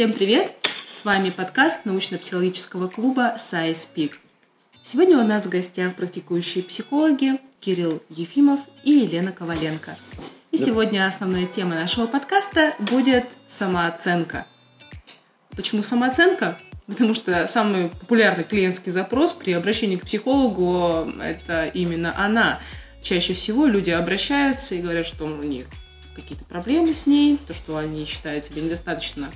Всем привет! С вами подкаст научно-психологического клуба Science Peak. Сегодня у нас в гостях практикующие психологи Кирилл Ефимов и Елена Коваленко. И сегодня основная тема нашего подкаста будет самооценка. Почему самооценка? Потому что самый популярный клиентский запрос при обращении к психологу – это именно она. Чаще всего люди обращаются и говорят, что у них какие-то проблемы с ней, то, что они считают себя недостаточно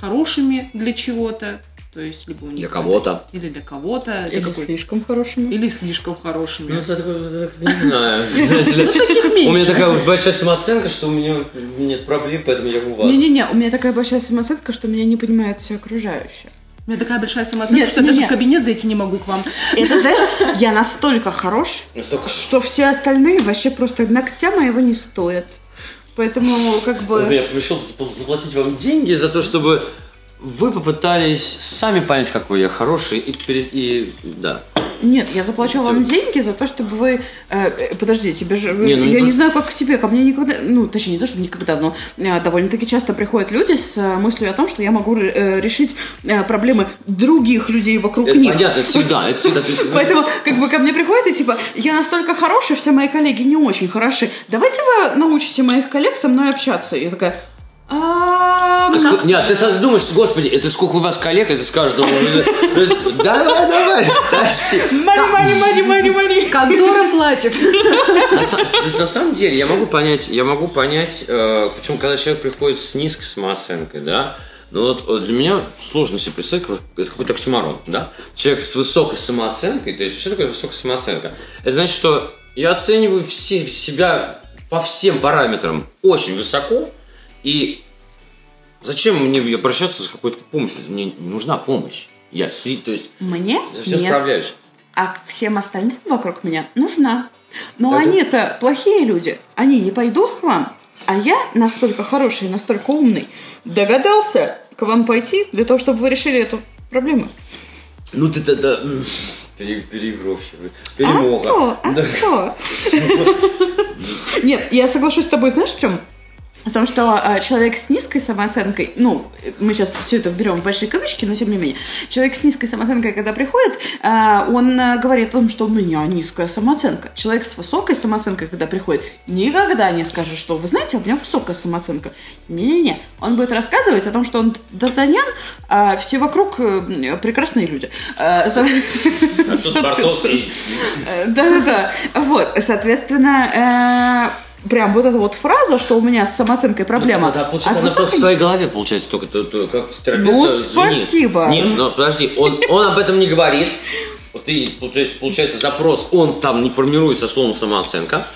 хорошими для чего-то, то есть либо у них Для кого-то. или для кого-то, для Или какой- слишком хорошими. или слишком хорошими. Ну, это не знаю. Ну, У меня такая большая самооценка, что у меня нет проблем, поэтому я у вас. Не-не-не, у меня такая большая самооценка, что меня не понимают все окружающие. У меня такая большая самооценка, Нет, что я не, даже не. в кабинет зайти не могу к вам. Это, знаешь, я настолько хорош, Настолько что все остальные вообще просто ногтя моего не стоят. Поэтому, как бы... Я пришел заплатить вам деньги за то, чтобы вы попытались сами понять, какой я хороший, и, и да. Нет, я заплачу вам деньги за то, чтобы вы... э, э, подожди, тебе же... Не, ну, я не- не знаю, как к тебе. Ко мне никогда... Ну, точнее, не то, что никогда, но э, довольно-таки часто приходят люди с э, мыслью о том, что я могу э, решить э, проблемы других людей вокруг Это них. понятно, это всегда, это всегда. Поэтому, как бы, ко мне приходят и типа, я настолько хороший, все мои коллеги не очень хороши. Давайте вы научите моих коллег со мной общаться. Я такая, «А, А ск- Нет, ты сразу думаешь, господи, это сколько у вас коллег, это с каждого. Давай, давай, тащи. Мани, мани, мани, мани, мани. Контора платит. На, самом деле, я могу понять, я могу понять, э, почему, когда человек приходит с низкой самооценкой, да, ну вот, вот для меня сложно себе представить, как- это какой-то оксюмарон, да? Человек с высокой самооценкой, то есть, что такое высокая самооценка? Это значит, что я оцениваю все, себя по всем параметрам очень высоко, и зачем мне обращаться с какой-то помощью? Мне не нужна помощь. Я, то есть, Мне я все нет. справляюсь. А всем остальным вокруг меня нужна. Но Да, да. они-то плохие люди. Они не пойдут к вам. А я настолько хороший, настолько умный, догадался к вам пойти для того, чтобы вы решили эту проблему. Ну ты тогда переигровщик, А перемога. то, а Да. то. Нет, я соглашусь с тобой, знаешь, в чем? В том, что а, человек с низкой самооценкой, ну, мы сейчас все это берем в большие кавычки, но тем не менее, человек с низкой самооценкой, когда приходит, а, он а, говорит о том, что у меня низкая самооценка. Человек с высокой самооценкой, когда приходит, никогда не скажет, что вы знаете, у меня высокая самооценка. Не-не-не. Он будет рассказывать о том, что он Д'Артаньян, а все вокруг э, прекрасные люди. Э, Да-да-да. Вот, соответственно, э, прям вот эта вот фраза, что у меня с самооценкой проблема. Да, получается, от она только в высокой- твоей голове, получается, только то- то, как терапевт. Ну, спасибо. Нет, но подожди, он, он об этом не говорит. Вот ты, получается, получается, запрос, он там не формируется словом самооценка.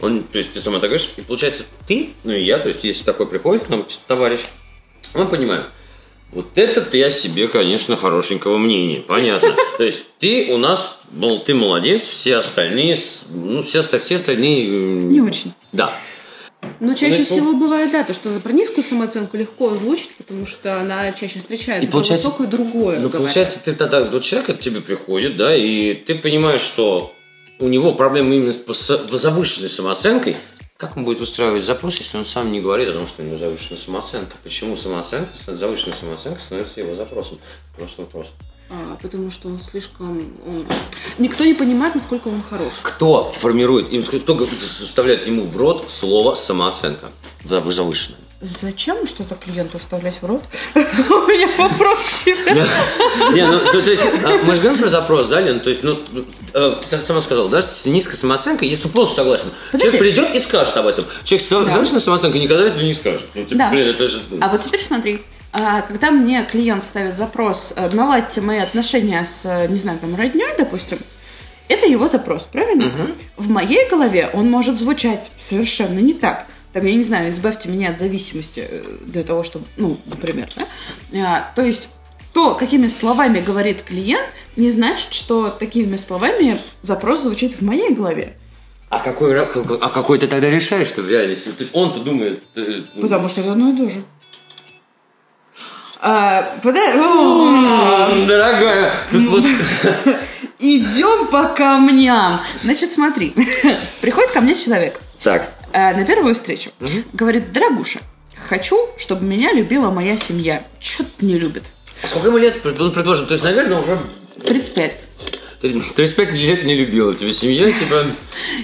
Он, то есть ты сама так говоришь, и получается ты, ну и я, то есть если такой приходит к нам товарищ, мы понимаем, вот это ты о себе, конечно, хорошенького мнения, понятно. То есть ты у нас, мол, ты молодец, все остальные, ну, все, все остальные... м, Не очень. Да. Но чаще Ну, всего бывает, да, то, что про низкую самооценку легко озвучить, потому что она чаще встречается. И получается- про высокую другое. Ну, говорят. получается, ты тогда, вот человек к тебе приходит, да, и ты понимаешь, что у него проблемы именно с завышенной самооценкой. Как он будет устраивать запрос, если он сам не говорит о том, что у него завышенная самооценка? Почему самооценка, завышенная самооценка становится его запросом? Просто вопрос. А, потому что он слишком... он- Никто не понимает, насколько он хорош. Кто формирует, кто вставляет ему в рот слово самооценка? Да, вы завышенная. Зачем что-то клиенту вставлять в рот? У меня вопрос к тебе. Не, ну, то, есть, а, мы же говорим про запрос, да, Лен? То есть, ну, э, ты сам- сама сказала, да, с низкой самооценкой, если полностью согласен. Человек придет и скажет об этом. Человек с завышенной самооценкой никогда этого не скажет. Ну, типа, Да. блин, это же... ну, А вот теперь смотри, а, когда мне клиент ставит запрос, э, наладьте мои отношения с, э, не знаю, там, родней, допустим, это его запрос, правильно? В моей голове он может звучать совершенно не так. Там, я не знаю, избавьте меня от зависимости э, для того, чтобы, ну, например, да? А, то есть то, какими словами говорит клиент, не значит, что такими словами запрос звучит в моей голове. А какой, как- а какой ты тогда решаешь, что в реальности? То есть он-то думает... э, ну, Потому что это одно и то же. А, пода- О, «М, Дорогая, тут вот... Идем по камням. Значит, смотри. Приходит ко мне человек Так. Э, на первую встречу. Говорит, дорогуша, хочу, чтобы меня любила моя семья. Чё-то не любит. А сколько ему лет, предположим, то есть, наверное, уже 35. Ты 35 лет не любила тебя семья, типа...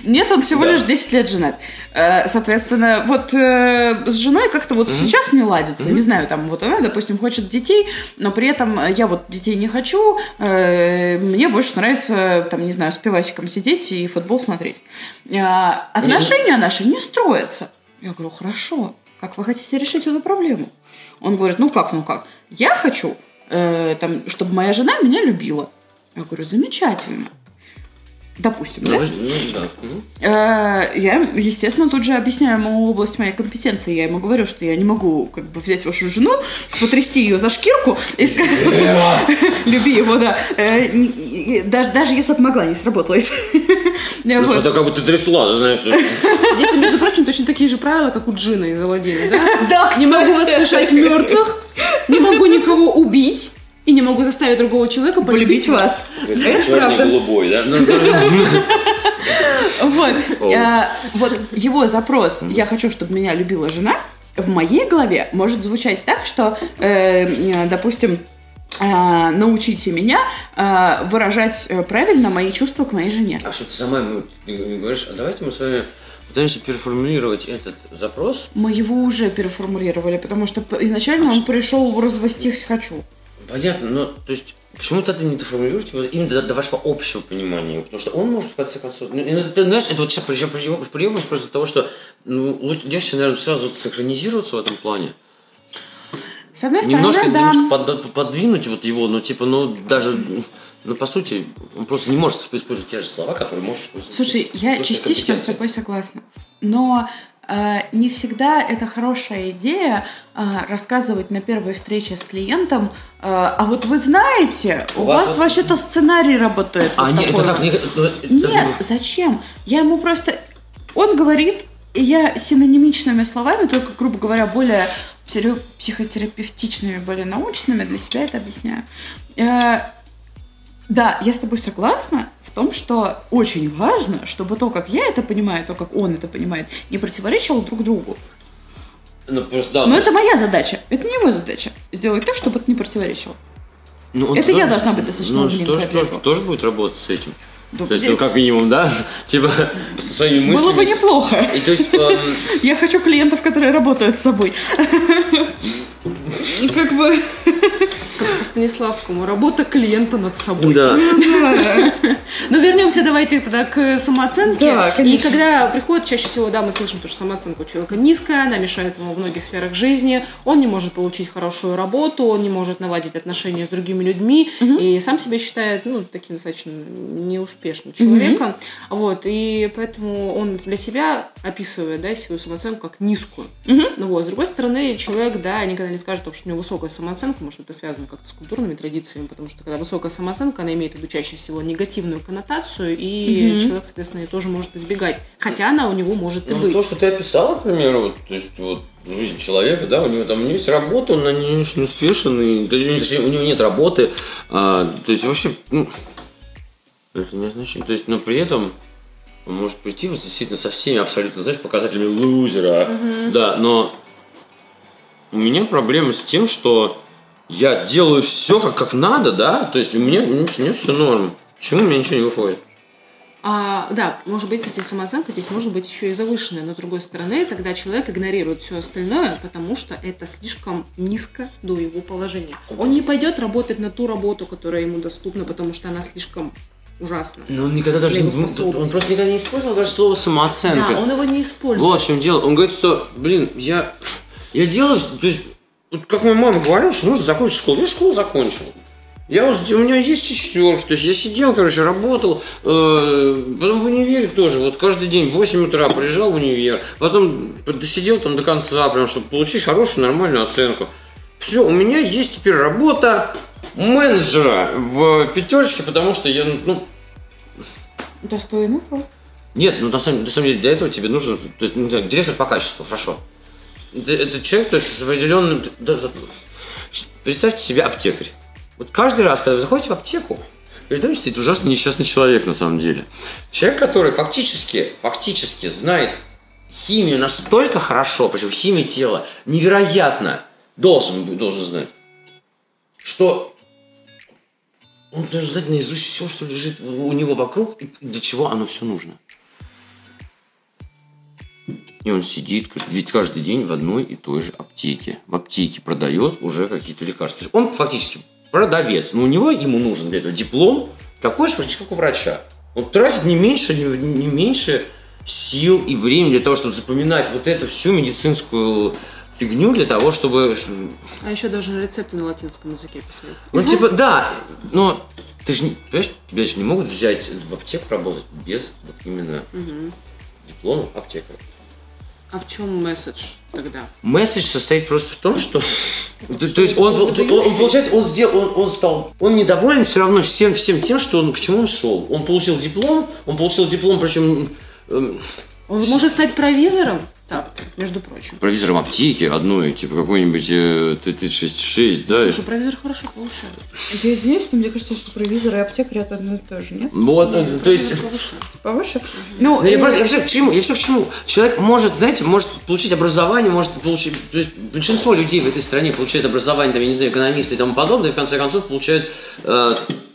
Нет, он всего Да. лишь 10 лет женат. Э, Соответственно, вот э, с женой как-то вот сейчас не ладится. Не знаю, там вот она, допустим, хочет детей, но при этом я вот детей не хочу. э, Мне больше нравится, там, не знаю, с пивасиком сидеть и футбол смотреть. Отношения наши не строятся. Я говорю, хорошо, как вы хотите решить эту проблему? Он говорит, ну как, ну как? Я хочу, э, там, чтобы моя жена меня любила. Я говорю, замечательно. Допустим, да? Ну, ну, да. Э, Я, естественно, тут же объясняю ему область моей компетенции. Я ему говорю, что я не могу как бы взять вашу жену, потрясти ее за шкирку и сказать, люби его, да. Э, Даже, даже если бы могла, не сработает. Ну, это как бы ты трясла, ты знаешь. Здесь, между прочим, точно такие же правила, как у Джина из Аладдина, да? Да, Не могу воскрешать мертвых, не могу никого убить и не могу заставить другого человека Полюбить вас. Это Черный правда. голубой, да? Ну, Вот. Э, Вот его запрос «я хочу, чтобы меня любила жена» в моей голове может звучать так, что, э, э, допустим, научите меня выражать правильно мои чувства к моей жене. А что ты сама ему не говоришь, а давайте мы с вами пытаемся переформулировать этот запрос. Мы его уже переформулировали, потому что изначально он пришел развестись хочу. Понятно, но то есть почему-то это не доформулируете вот именно до, до вашего общего понимания, потому что он может в конце концов, ну, это, ты знаешь, это вот сейчас прием просто того, что ну, лучше девушке, наверное, сразу синхронизироваться в этом плане, С одной стороны, немножко, да. немножко под- подвинуть вот его, ну типа, ну даже, ну по сути, он просто не может использовать те же слова, которые может использовать. Слушай, я частично с тобой согласна. Но не всегда это хорошая идея э, рассказывать на первой встрече с клиентом. э, а вот вы знаете, у, У вас, вас вообще-то сценарий работает. А, вот нет, это такой так вот. не... это- Нет, зачем? Я ему просто... Он говорит, и я синонимичными словами, только, грубо говоря, более психотерапевтичными, более научными для себя это объясняю. Да, я с тобой согласна в том, что очень важно, чтобы то, как я это понимаю, то, как он это понимает, не противоречило друг другу. Ну, просто, да, Но ну, это моя задача, это не его задача. Сделать так, чтобы это не противоречило. ну, это я тоже- должна быть достаточно Ну, что ж, для тоже, тоже будет работать с этим. Да, То есть, ну, как минимум, да? Типа, со своими мыслями. Было бы неплохо. И то есть, Я хочу клиентов, которые работают с собой. И Как бы... По Станиславскому. Работа клиента над собой. да. Но вернемся давайте тогда к самооценке. Да, и когда приходит, чаще всего, да, мы слышим, то, что самооценка у человека низкая, она мешает ему в многих сферах жизни, он не может получить хорошую работу, он не может наладить отношения с другими людьми, и сам себя считает, ну, таким достаточно неуспешным человеком. Вот, и поэтому он для себя описывает, да, свою самооценку как низкую. Ну вот, с другой стороны, человек, да, никогда не скажет, что у него высокая самооценка, может, это связано как-то с культурными традициями, потому что когда высокая самооценка, она имеет в виду чаще всего негативную коннотацию, и человек, соответственно, ее тоже может избегать. Хотя она у него может и Ну, быть. то, что ты описала, к примеру, вот, то есть, вот, жизнь человека, да, у него там у него есть работа, он на ней очень успешен, и, то есть, у него- нет работы, а, то есть, вообще, ну, это не означает, то есть, но при этом он может прийти вот, действительно со всеми абсолютно, знаешь, показателями лузера, да, но у меня проблема с тем, что я делаю все как, как надо, да, то есть у меня, у меня все норм. Почему у меня ничего не выходит? А, да, может быть, кстати, самооценка здесь может быть еще и завышенная, но с другой стороны, тогда человек игнорирует все остальное, потому что это слишком низко до его положения. Он не пойдет работать на ту работу, которая ему доступна, потому что она слишком ужасна. Но он никогда даже не, он просто никогда не использовал даже слово самооценка. Да, он его не использует. Вот в чем дело. Он говорит, что, блин, я, я делаю, то есть, вот как моя мама говорила, что нужно закончить школу. Я школу закончил. Я вот, у меня есть и четверки, то есть я сидел, короче, работал, э, потом в универе тоже, вот каждый день в 8 утра приезжал в универ, потом досидел там до конца, прям, чтобы получить хорошую, нормальную оценку. Все, у меня есть теперь работа менеджера в пятерочке, потому что я, ну, Достойный нет, ну на самом, на самом деле для этого тебе нужно, то есть, знаю, директор по качеству, хорошо. Это, человек, то есть с определенным... представьте себе аптекарь. Вот каждый раз, когда вы заходите в аптеку, перед вами стоит ужасно несчастный человек на самом деле. Человек, который фактически, фактически знает химию настолько хорошо, причем химия тела невероятно должен, должен знать, что он должен знать наизусть все, что лежит у него вокруг и для чего оно все нужно. И он сидит, ведь каждый день в одной и той же аптеке. В аптеке продает уже какие-то лекарства. Он фактически продавец, но у него ему нужен для этого диплом такой же, почти как у врача. Он тратит не меньше, не, не меньше сил и времени для того, чтобы запоминать вот эту всю медицинскую фигню для того, чтобы... А еще должен рецепты на латинском языке писать. Ну, типа, да, но ты же, понимаешь, тебя же не могут взять в аптеку работать без вот именно диплома аптекаря. А в чем месседж тогда? Месседж состоит просто в том, что... То, то есть он, он, он, получается, он сделал, он, он стал, он недоволен все равно всем, всем тем, что он, к чему он шел. Он получил диплом, он получил диплом, причем эм, Он может стать провизором? Так, между прочим. провизором аптеки одной, типа какой-нибудь э, Т-36, да? Слушай, провизор хорошо получает. Я извиняюсь, но мне кажется, что провизор и аптекарь это одно и то же, нет? Вот, э, то есть... Повыше. Повыше? Ну, Ну, я, просто, я все к чему, я все к чему. Человек может, знаете, может получить образование, может получить, то есть большинство людей в этой стране получает образование, там, я не знаю, экономисты и тому подобное, и в конце концов получают э,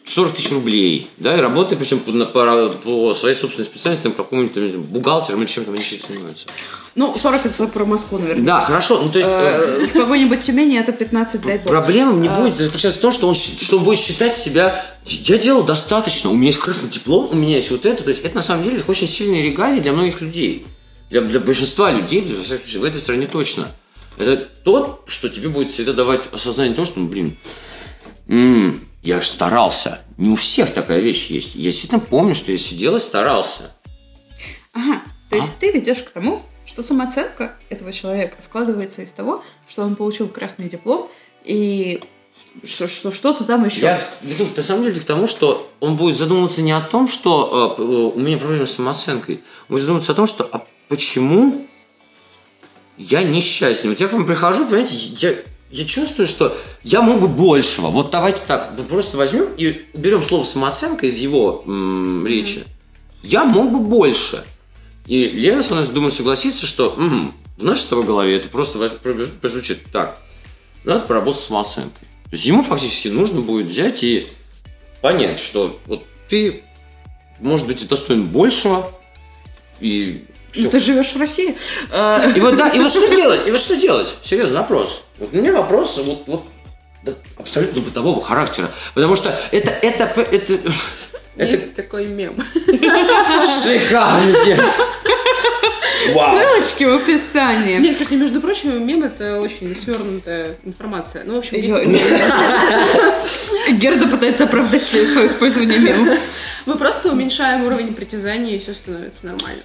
40 тысяч рублей, да, и работают, причем по, по, по своей собственной специальности, там, какому-нибудь там, бухгалтером или чем-то они чем занимаются. ну, 40 это про Москву, наверное. Да, хорошо, ну, то есть... э, Э, В какой-нибудь Тюмени это 15, дай бог. Проблема не А. будет заключаться в том, что он, что он будет считать себя я делал достаточно, у меня есть красный диплом, у меня есть вот это. То есть это на самом деле очень сильные регалии для многих людей. Для, для большинства людей, во всяком случае, в этой стране точно. Это то, что тебе будет всегда давать осознание того, что, ну, блин, м, я же старался. Не у всех такая вещь есть. Я действительно помню, что я сидел и старался. Ага, то А? есть ты ведешь к тому, что самооценка этого человека складывается из того, что он получил красный диплом и что, что что-то там еще. Я веду на самом деле к тому, что он будет задумываться не о том, что п- э, у меня проблемы с самооценкой. Он будет задумываться о том, что а почему я несчастный. Вот я к вам прихожу, понимаете, я, я чувствую, что я мог бы большего. Вот давайте так, мы просто возьмем и уберем слово самооценка из его м, речи. Я мог бы больше. И Лена со мной, думаю, согласится, что м, в нашей с тобой голове это просто прозвучит так. Надо поработать с самооценкой. То есть ему фактически нужно будет взять и понять, что вот ты, может быть, и достоин большего, и Ну, все. Ты живешь в России. Э, И вот, да, и вот что делать? И вот что делать? Серьезно, вопрос. Вот у меня вопрос вот, вот да, абсолютно бытового характера. Потому что это, это, это, это Есть такой мем. шикарный день. Вау. Ссылочки в описании. Не, кстати, между прочим, мем это очень свернутая информация. Ну, в общем, есть Герда пытается оправдать свое свое использование мемов. мы просто уменьшаем уровень притязаний, и все становится нормально.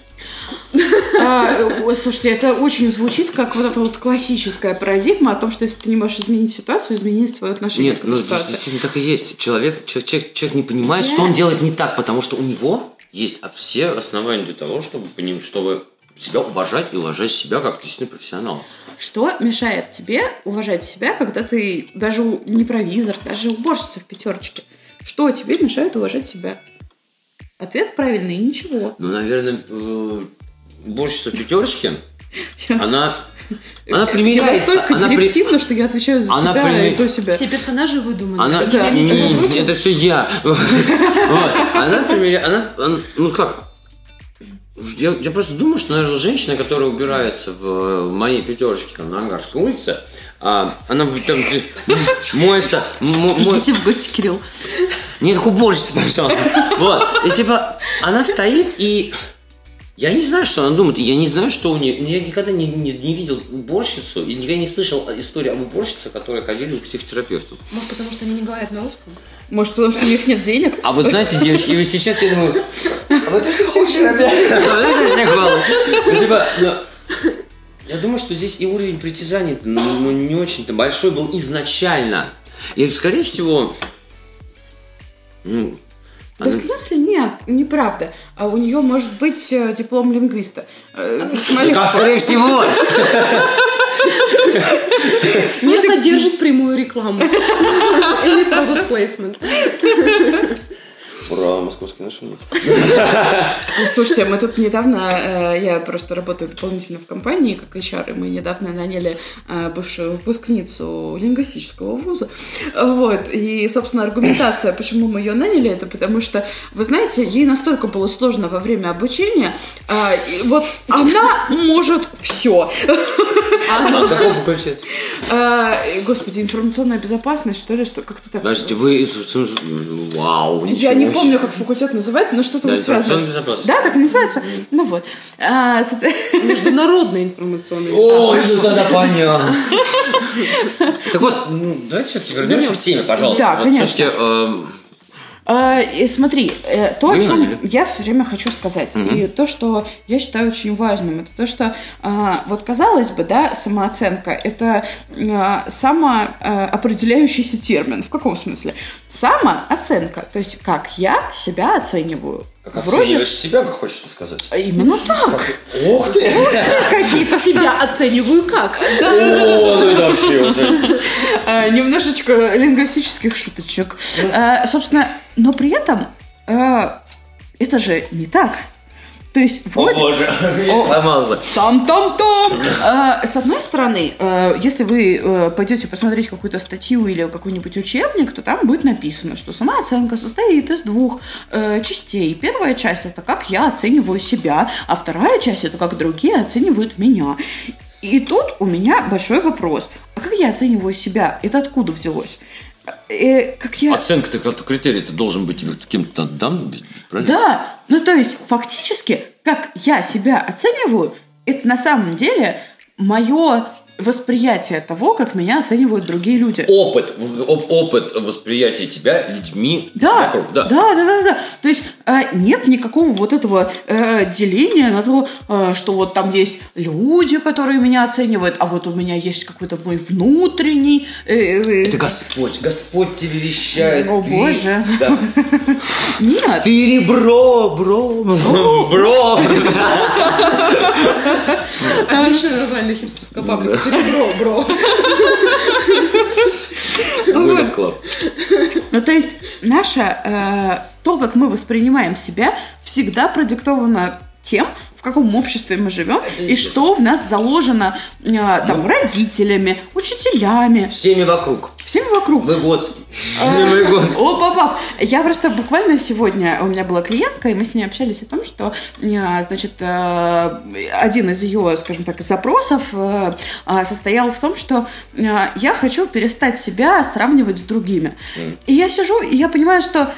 А, ой, Слушайте, это очень звучит как вот эта вот классическая парадигма о том, что если ты не можешь изменить ситуацию, измени свое отношение Нет, к ну этой ситуации. действительно так и есть. Человек, человек, человек, человек не понимает, что он делает не так, потому что у него есть все основания для того, чтобы, поним- чтобы себя уважать и уважать себя как действительно профессионала. Что мешает тебе уважать себя, когда ты даже у- не провизор, даже уборщица в пятерочке? Что тебе мешает уважать себя? Ответ правильный, ничего. Ну, наверное, э, уборщица в пятерочке, она, она Я примиряется. настолько она при- директивно, что я отвечаю за Она тебя при- и до себя. Все персонажи выдуманы. Она, Я не, не, это все я. Она, примеря- она, ну как, я, я просто думаю, что, наверное, женщина, которая убирается в, в моей пятерочке там, на Ангарской улице, а, она там моется, мо- мо- Идите в гости, Кирилл. не так уборщица, пожалуйста. Вот. И типа, она стоит и... Я не знаю, что она думает, я не знаю, что у нее... Я никогда не, не, не видел уборщицу, и никогда не слышал историю об уборщице, которые ходили к психотерапевту. Может, потому что они не говорят на русском? Может, потому что у них нет денег? А вы знаете, девочки, и вот сейчас я думаю, а вы точно психотерапевт? Снег Я думаю, что здесь и уровень притязаний ну, ну, не очень-то большой был изначально. И, скорее всего, ну, Да в смысле нет, неправда. А у нее может быть э, диплом лингвиста. Э, смотри, как, скорее всего. Не содержит прямую рекламу. Или product placement. Про московский наш нет. Слушайте, мы тут недавно, э, я просто работаю дополнительно в компании, как HR, и мы недавно наняли э, бывшую выпускницу лингвистического вуза. Вот. И, собственно, аргументация, почему мы ее наняли, это потому что, вы знаете, ей настолько было сложно во время обучения, и вот она может все. А с какого факультета? А, Господи, информационная безопасность, что ли, что как-то так. Подождите, вы... Вау, Я не. Помню, как факультет называется, но что-то Да, вот связано. с-. Да, так и называется. Ну вот. А, с- Международный информационный безопасность. ну тогда понятно. Так вот, ну, давайте все-таки вернемся к теме, пожалуйста. Да, конечно. А, и смотри, э, то, о Вы чем наняли. я все время хочу сказать, и то, что я считаю очень важным, это то, что а, вот казалось бы, да, самооценка это а, самоопределяющийся термин. В каком смысле? Самооценка, то есть как я себя оцениваю. Как оцениваешь себя, как хочешь сказать? А Именно так. Ух ты! Какие-то Себя оцениваю как? О, ну это вообще уже... А, немножечко лингвистических шуточек. А, собственно, но при этом а, это же не так. То есть О вроде... боже, О. сломался. Там-там-там! А, С одной стороны, э, если вы э, пойдете посмотреть какую-то статью или какой-нибудь учебник, то там будет написано, что самооценка состоит из двух э, частей. Первая часть это как я оцениваю себя, а вторая часть это как другие оценивают меня. И тут у меня большой вопрос. А как я оцениваю себя? Это откуда взялось? Э, как я... Оценка-то, критерий-то должен быть тебе кем-то дан, правильно? Да, ну то есть фактически, как я себя оцениваю, это на самом деле мое восприятие того, как меня оценивают другие люди. Опыт, оп- опыт восприятия тебя людьми Да, вокруг, да, да, да, да. То есть э, нет никакого вот этого э, деления на то, э, что вот там есть люди, которые меня оценивают, а вот у меня есть какой-то мой внутренний. Это Господь, Господь тебе вещает. О, ты- Боже. Да. Нет. Ты ребро, бро, бро. Отличное название хипстерского паблика. Бро, бро. Women Club. Ну, то есть, наше, э, то, как мы воспринимаем себя, всегда продиктовано тем, каком обществе мы живем, и что в нас заложено э, там, родителями, учителями, Всеми вокруг. всеми вокруг. Мы год. Мы год. О, папа, я просто буквально сегодня, у меня была клиентка, и мы с ней общались о том, что, э, значит, э, один из ее, скажем так, запросов э, э, состоял в том, что э, я хочу перестать себя сравнивать с другими. И я сижу, и я понимаю, что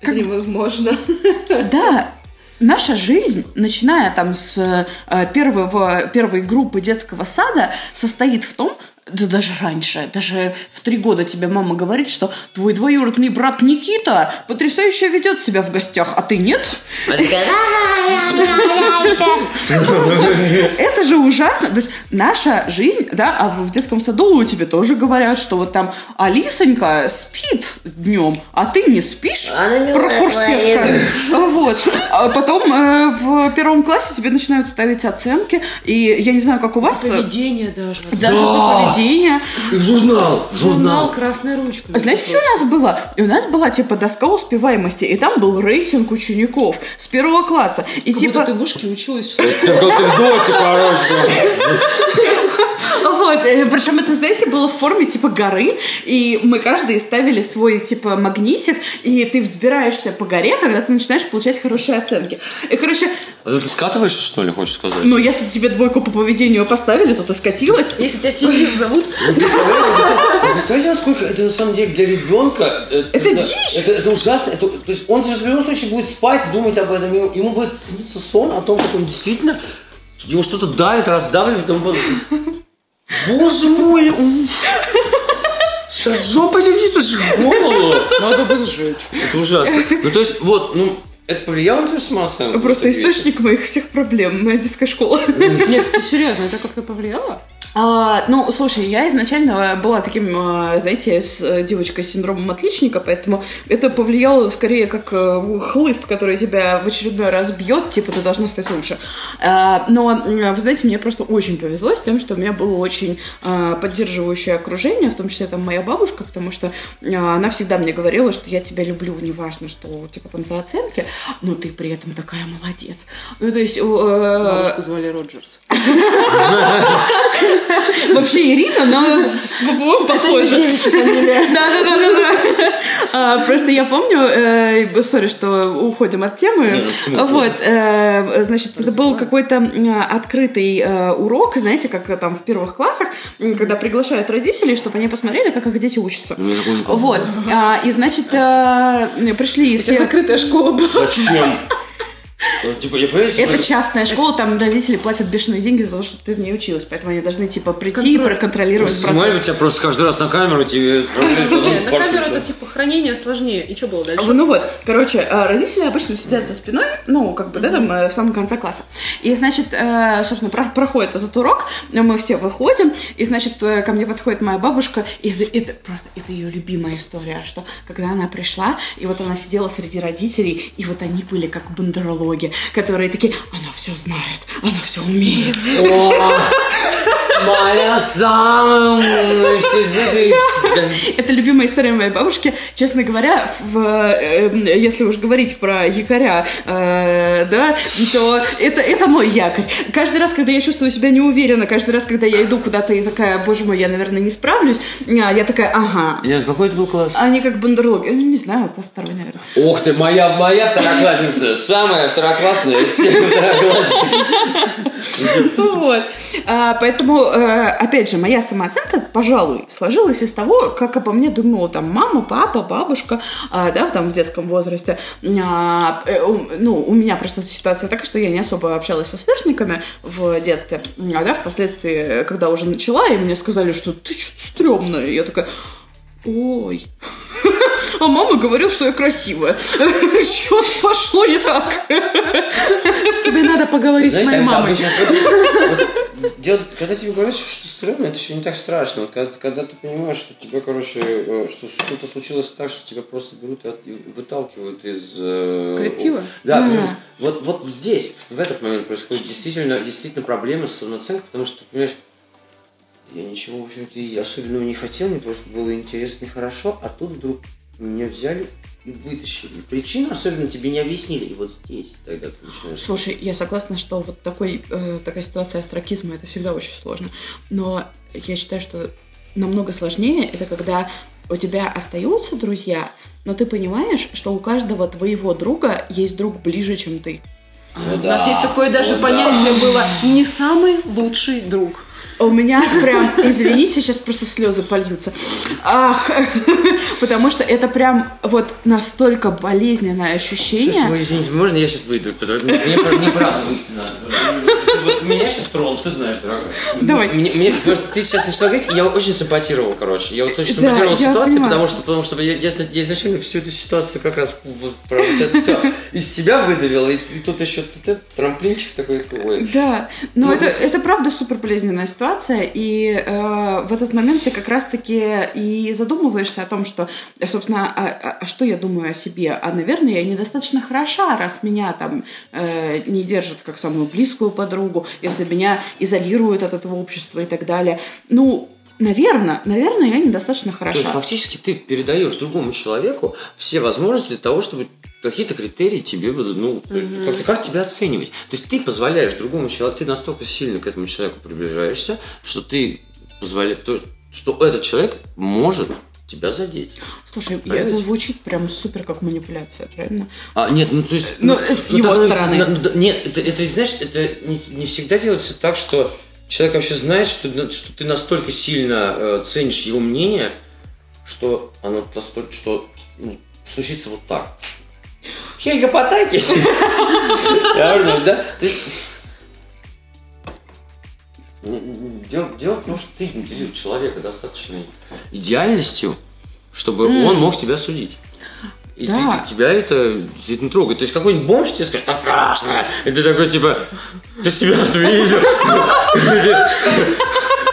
Это невозможно. да, наша жизнь, начиная там с э, первого, первой группы детского сада, состоит в том, да даже раньше, даже в три года тебе мама говорит, что твой двоюродный брат Никита потрясающе ведет себя в гостях, а ты нет. Это же ужасно. То есть наша жизнь, да, а в детском саду у тебя тоже говорят, что вот там Алисонька спит днем, а ты не спишь. Профурсетка. Вот. А потом э, в первом классе тебе начинают ставить оценки, и я не знаю, как у вас. э, Поведение даже. Даже за поведение. И в журнал, Журнал «Красная ручка». А Знаете, что у нас было? И у нас была типа доска успеваемости, и там был рейтинг учеников с первого класса. И Как типа будто ты в вышке училась. ты в доте, короче. Вот, причем это, знаете, было в форме типа горы, и мы каждый ставили свой типа магнитик, и ты взбираешься по горе, когда ты начинаешь получать хорошие оценки. И, короче, А ты скатываешь, что ли, хочешь сказать? ну, если тебе двойку по поведению поставили, то ты скатилась. Если тебя Сизиф зовут, Вы представляете, вы представляете, насколько это на самом деле для ребенка... Это дичь! Это, ужасно. То есть он в любом случае будет спать, думать об этом. Ему, ему будет сниться сон о том, как он действительно его что-то давит, раздавливает. Боже мой! он- Сожжем по-людски голову. надо бы сжечь. Это ужасно. Ну, то есть, вот, ну, это повлияло на твою самооценку? Просто источник моих всех проблем, моя детская школа. Нет, ты серьезно, это как-то повлияло? А, ну, слушай, я изначально была таким, а, знаете, с э, девочкой с синдромом отличника, поэтому это повлияло скорее как э, хлыст, который тебя в очередной раз бьет, типа ты должна стать лучше. А, но, вы знаете, мне просто очень повезло с тем, что у меня было очень а, поддерживающее окружение, в том числе там моя бабушка, потому что а, она всегда мне говорила, что я тебя люблю, неважно, что типа там за оценки, но ты при этом такая молодец. Ну, то есть... Э, Бабушку звали Роджерс. Вообще Ирина, но по похожа. Да, да, да, да. А, просто я помню, э, сори, что уходим от темы. ну Вот, э, значит, это был какой-то открытый э, урок, знаете, как там в первых классах, когда приглашают родителей, чтобы они посмотрели, как их дети учатся. Ну. Вот, а, и значит, пришли все... закрытая школа была. Зачем? Ну, Типа, я понимаю, Это смотрю, частная школа, там родители платят бешеные деньги за то, чтобы ты в ней училась, поэтому они должны, типа, прийти и Контроль. проконтролировать Снимали процесс. тебя просто каждый раз на камеру, тебе на камеру это типа хранение сложнее. И что было дальше? Ну вот, короче, э, родители обычно сидят за спиной, ну, как бы, да, там, э, в самом конце класса. И, значит, э, собственно, про- проходит этот урок, мы все выходим, и, значит, ко мне подходит моя бабушка, и это, это просто, это ее любимая история, что когда она пришла, и вот она сидела среди родителей, и вот они были как бандерологи, которые такие, она все знает, она все умеет. Моя самая умная сидит. Это любимая история моей бабушки. Честно говоря, в, э, э, если уж говорить про якоря, э, да, то это, это мой якорь. Каждый раз, когда я чувствую себя неуверенно, каждый раз, когда я иду куда-то и такая, боже мой, я, наверное, не справлюсь, а, я такая, ага. Нет, какой это был класс? Они как бандерлоги. Ну, не знаю, класс второй, наверное. Ух ты, моя, моя второклассница, самая второклассная из всех второклассниц. Вот. А, поэтому, э, опять же, моя самооценка, пожалуй, сложилась из того, как обо мне думала там мама, папа, бабушка, а, да, в- там в детском возрасте. А, э, у- ну, у меня просто ситуация такая, что я не особо общалась со сверстниками в детстве, а, да, впоследствии, когда уже начала, и мне сказали, что ты что-то стрёмная. Я такая, ой. А мама говорила, что я красивая. Что-то пошло не так. Тебе надо поговорить с моей мамой. обычно вот дело- когда тебе говорят, что стрёмно, это еще не так страшно. Вот когда, когда ты понимаешь, что тебя, короче, э, что что-то случилось так, что тебя просто берут и от- и выталкивают из... э, Коллектива? Да, Да. причем вот, вот здесь, в этот момент происходит действительно, действительно проблема с самооценкой, потому что, ты понимаешь, я ничего, в общем-то, особенного не хотел, мне просто было интересно и хорошо, а тут вдруг меня взяли и вытащили. Причину особенно тебе не объяснили, и вот здесь тогда ты начинаешь... Слушай, я согласна, что вот такой, э, такая ситуация астракизма это всегда очень сложно. Но я считаю, что намного сложнее это когда у тебя остаются друзья, но ты понимаешь, что у каждого твоего друга есть друг ближе, чем ты. А, У нас есть такое даже О, да. понятие было «не самый лучший друг». У меня прям, извините, сейчас просто слезы польются. Ах, потому что это прям вот настолько болезненное ощущение. Слушайте, ну, извините, можно я сейчас выйду? Мне, правда выйти надо. Вот меня сейчас тронул, ты знаешь, дорогая. Давай. Мне, мне просто ты сейчас начала говорить, я очень симпатировал, короче. Я вот очень Да, симпатировал ситуации, понимаю. потому что, потому что я, я, я изначально всю эту ситуацию как раз вот про вот это все из себя выдавил, и, и тут еще тут этот трамплинчик такой, ой. Да, но Ну, это, то есть- это правда супер болезненная ситуация, и э, в этот момент ты как раз-таки и задумываешься о том, что, собственно, а, а- а что я думаю о себе? А, наверное, я недостаточно хороша, раз меня там э, не держат как самую близкую подругу, если меня изолируют от этого общества и так далее. Ну, наверное, наверное, я недостаточно То хороша. есть фактически ты передаешь другому человеку все возможности для того, чтобы какие-то критерии тебе будут, ну, как, как тебя оценивать. То есть ты позволяешь другому человеку, ты настолько сильно к этому человеку приближаешься, что ты позволяешь, то, что этот человек может тебя задеть. Слушай, я- это звучит прям супер как манипуляция, правильно? А, нет, ну то есть... Ну, с его так, ну, стороны. ну, нет, это, это, знаешь, это не, не всегда делается так, что человек вообще знает, что, что ты настолько сильно э, ценишь его мнение, что оно настолько, что ну, случится вот так. Хельга Потаки. Правильно, да? То есть... м, Дело, дело в том, что ты наделил человека достаточной идеальностью, чтобы он мог тебя судить. И ты- Да. и тебя это действительно трогает. То есть какой-нибудь бомж тебе скажет, да страшно. И ты такой, типа, ты себя это видел?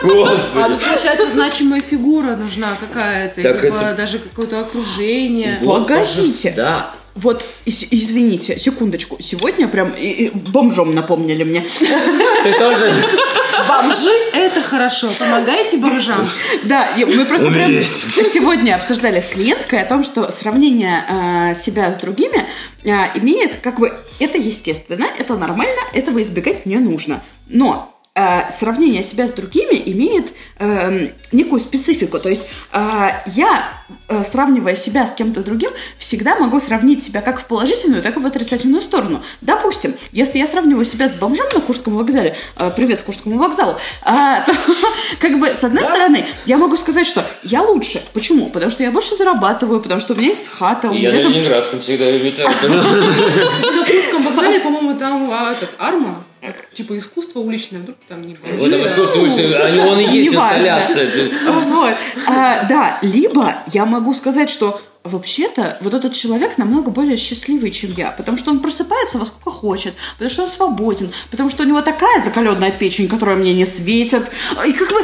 А Господи. тут, получается, значимая фигура нужна какая-то, Так либо это- даже какое-то окружение. Вот, Погодите. Да. Вот, извините, секундочку. Сегодня прям и- и бомжом напомнили мне. Ты тоже Бомжи – это хорошо. Помогайте бомжам. Да, мы просто прям сегодня обсуждали с клиенткой о том, что сравнение э, себя с другими э, имеет как бы это естественно, это нормально, этого избегать не нужно. Но сравнение себя с другими имеет эм, некую специфику. То есть э, я, э, сравнивая себя с кем-то другим, всегда могу сравнить себя как в положительную, так и в отрицательную сторону. Допустим, если я сравниваю себя с бомжом на Курском вокзале, э, привет Курскому вокзалу, а, то как бы с одной стороны я могу сказать, что я лучше. Почему? Потому что я больше зарабатываю, потому что у меня есть хата, у Я меня на там Ленинградском всегда летаю. На Курском вокзале, по-моему, там а, этот Арма, типа искусство уличное, вдруг там не Вот это искусство уличное, а он и есть инсталляция. Вот. А, да, либо я могу сказать, что вообще-то вот этот человек намного более счастливый, чем я, потому что он просыпается во сколько хочет, потому что он свободен, потому что у него такая закаленная печень, которая мне не светит. И как бы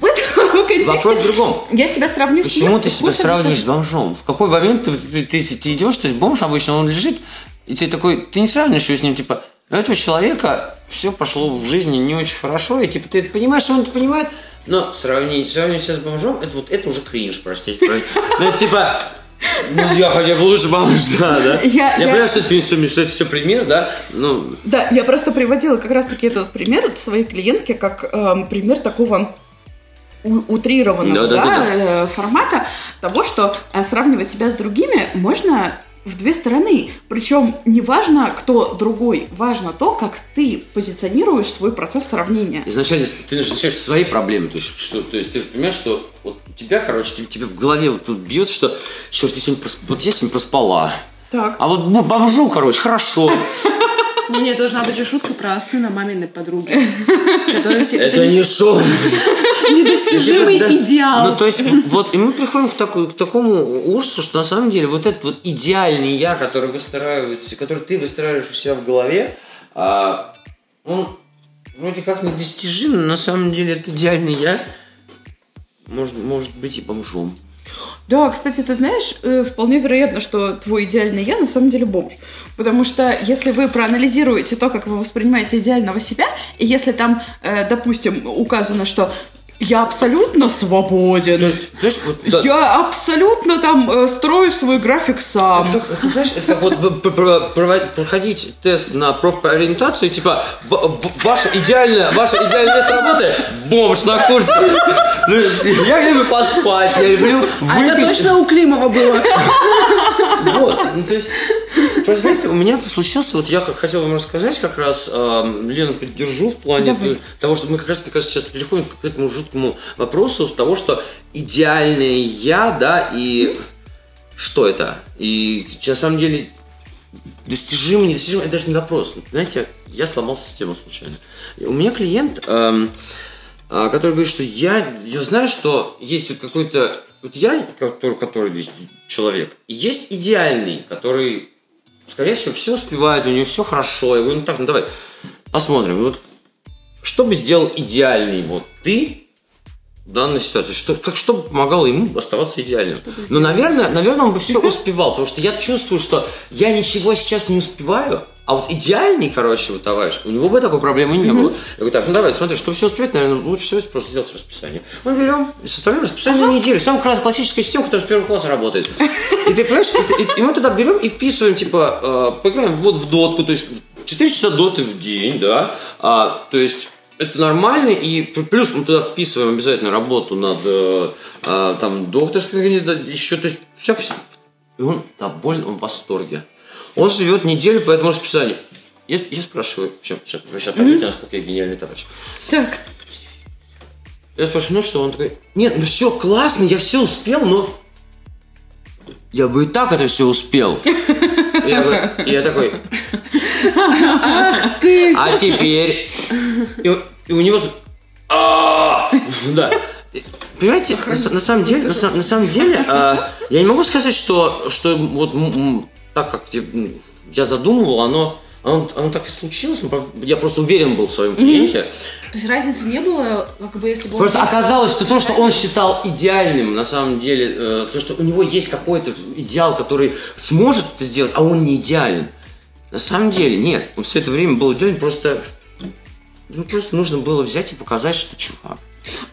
в этом контексте Вопрос в другом. я себя сравню с Почему ты себя сравниваешь с бомжом? В какой момент ты, ты, ты- ты идешь, то есть бомж обычно, он лежит, и ты такой, ты не сравниваешь его с ним, типа, у этого человека все пошло в жизни не очень хорошо, и типа ты понимаешь, что он это понимает, но сравнить, сравнивать себя с бомжом, это вот это уже кринж, простите. про- Ну, это типа, ну, я хотя бы лучше бомжа, да? Я- я- понимаю, что это, что это все пример, да? Ну, Да, я просто приводила как раз-таки этот пример своей клиентки как эм, пример такого утрированного Да, да, да, да, да. э, формата того, что э, сравнивать себя с другими можно в две стороны. Причем не важно, кто другой, важно то, как ты позиционируешь свой процесс сравнения. изначально ты начинаешь со своей проблемы, то есть, что, то есть ты понимаешь, что вот у тебя, короче, тебе, тебе в голове вот тут бьется, что, черт, я сегодня, прос- вот я сегодня проспала, Так. а вот бомжу, короче, хорошо. У меня должна быть же шутка про сына маминой подруги. Это не шоу. недостижимый Да. идеал. Ну, то есть, вот, и мы приходим к, такой, к такому ужасу, что на самом деле вот этот вот идеальный я, который выстраивается, который ты выстраиваешь у себя в голове, а, он вроде как недостижим, но на самом деле этот идеальный я может, может быть и бомжом. Да, кстати, ты знаешь, э, вполне вероятно, что твой идеальный я на самом деле бомж. Потому что если вы проанализируете то, как вы воспринимаете идеального себя, и если там, э, допустим, указано, что я абсолютно свободен, Знаешь, вот, да. я абсолютно там э, строю свой график сам. Это как, это, знаешь, это как вот проходить тест на профориентацию, типа, ваша идеальная, ваша идеальное место работы – бомж на курсе. Ну, Я люблю поспать, я люблю А это выпить. точно у Климова было. Вот, ну, то есть, просто, знаете, у меня это случилось, вот я хотел вам рассказать как раз, э, Лену поддержу в плане Давай. того, что мы как раз, мне кажется, сейчас переходим к этому жуткому вопросу с того, что идеальное я, да, и что это? И на самом деле достижимо, недостижимо, это даже не вопрос. Знаете, я сломал систему случайно. У меня клиент, эм, а, который говорит, что я, я знаю, что есть вот какой-то вот я, который, который здесь человек, и есть идеальный, который, скорее всего, все успевает, у него все хорошо. Я говорю, ну так, ну давай, посмотрим. Вот, что бы сделал идеальный вот ты в данной ситуации? Что, как, что бы помогало ему оставаться идеальным? Ну, наверное, наверное, он бы все успевал, потому что я чувствую, что я ничего сейчас не успеваю, а вот идеальный, короче, вот товарищ, у него бы такой проблемы не было. Я говорю, так, ну давай, смотри, чтобы все успеть, наверное, лучше всего просто сделать расписание. Мы берем и составляем расписание на неделю. Самая класс- классическая система, которая с первого класса работает. И ты понимаешь, и, и- мы туда берем и вписываем, типа, э, поиграем вот в дотку, то есть 4 часа доты в день, да, а, то есть это нормально, и плюс мы туда вписываем обязательно работу над а, там докторской еще, то есть всякое. И он доволен, он в восторге. Он живет неделю по этому расписанию. Я, я спрашиваю, сейчас, сейчас, вы сейчас поймете, насколько я гениальный товарищ. Так, Я спрашиваю, ну что? Он такой, нет, ну все классно, я все успел, но я бы и так это все успел. И я, и я такой, Ты! а теперь... И, и у него... «А!» Да. Понимаете, на, на самом деле, на, на самом деле, а, я не могу сказать, что, что вот так как я- м, я задумывал, оно, оно, оно так и случилось. правда, Я просто уверен был в своем клиенте. То есть разницы не было, как бы если бы он Просто действовал оказалось, что то, что он считал идеальным, на самом деле, э, то, что у него есть какой-то идеал, который сможет это сделать, а он не идеален. На самом деле, нет. Он все это время был идеален, просто... Ну, просто нужно было взять и показать, что чувак.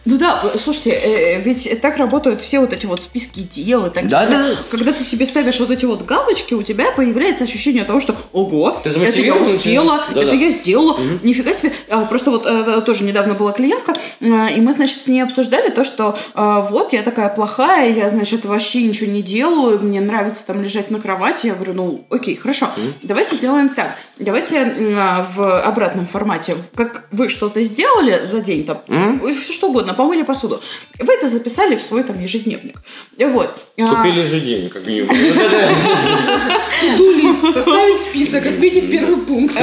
Ну да, э, слушайте, э, ведь так работают все вот эти вот списки дел и так Да, далее. да. Когда ты себе ставишь вот эти вот галочки, у тебя появляется ощущение того, что ого, Ты это я успела, да, это да. я сделала, нифига себе. А, Просто вот э, тоже недавно была клиентка, э, и мы, значит, с ней обсуждали то, что э, вот я такая плохая, я, значит, вообще ничего не делаю, мне нравится там лежать на кровати. Я говорю, ну, окей, хорошо, давайте сделаем так. Давайте м, в обратном формате, как вы что-то сделали за день там, все что угодно, помыли посуду. Вы это записали в свой там ежедневник. Вот. А, Купили же денег, как минимум. Составить список, отметить первый пункт.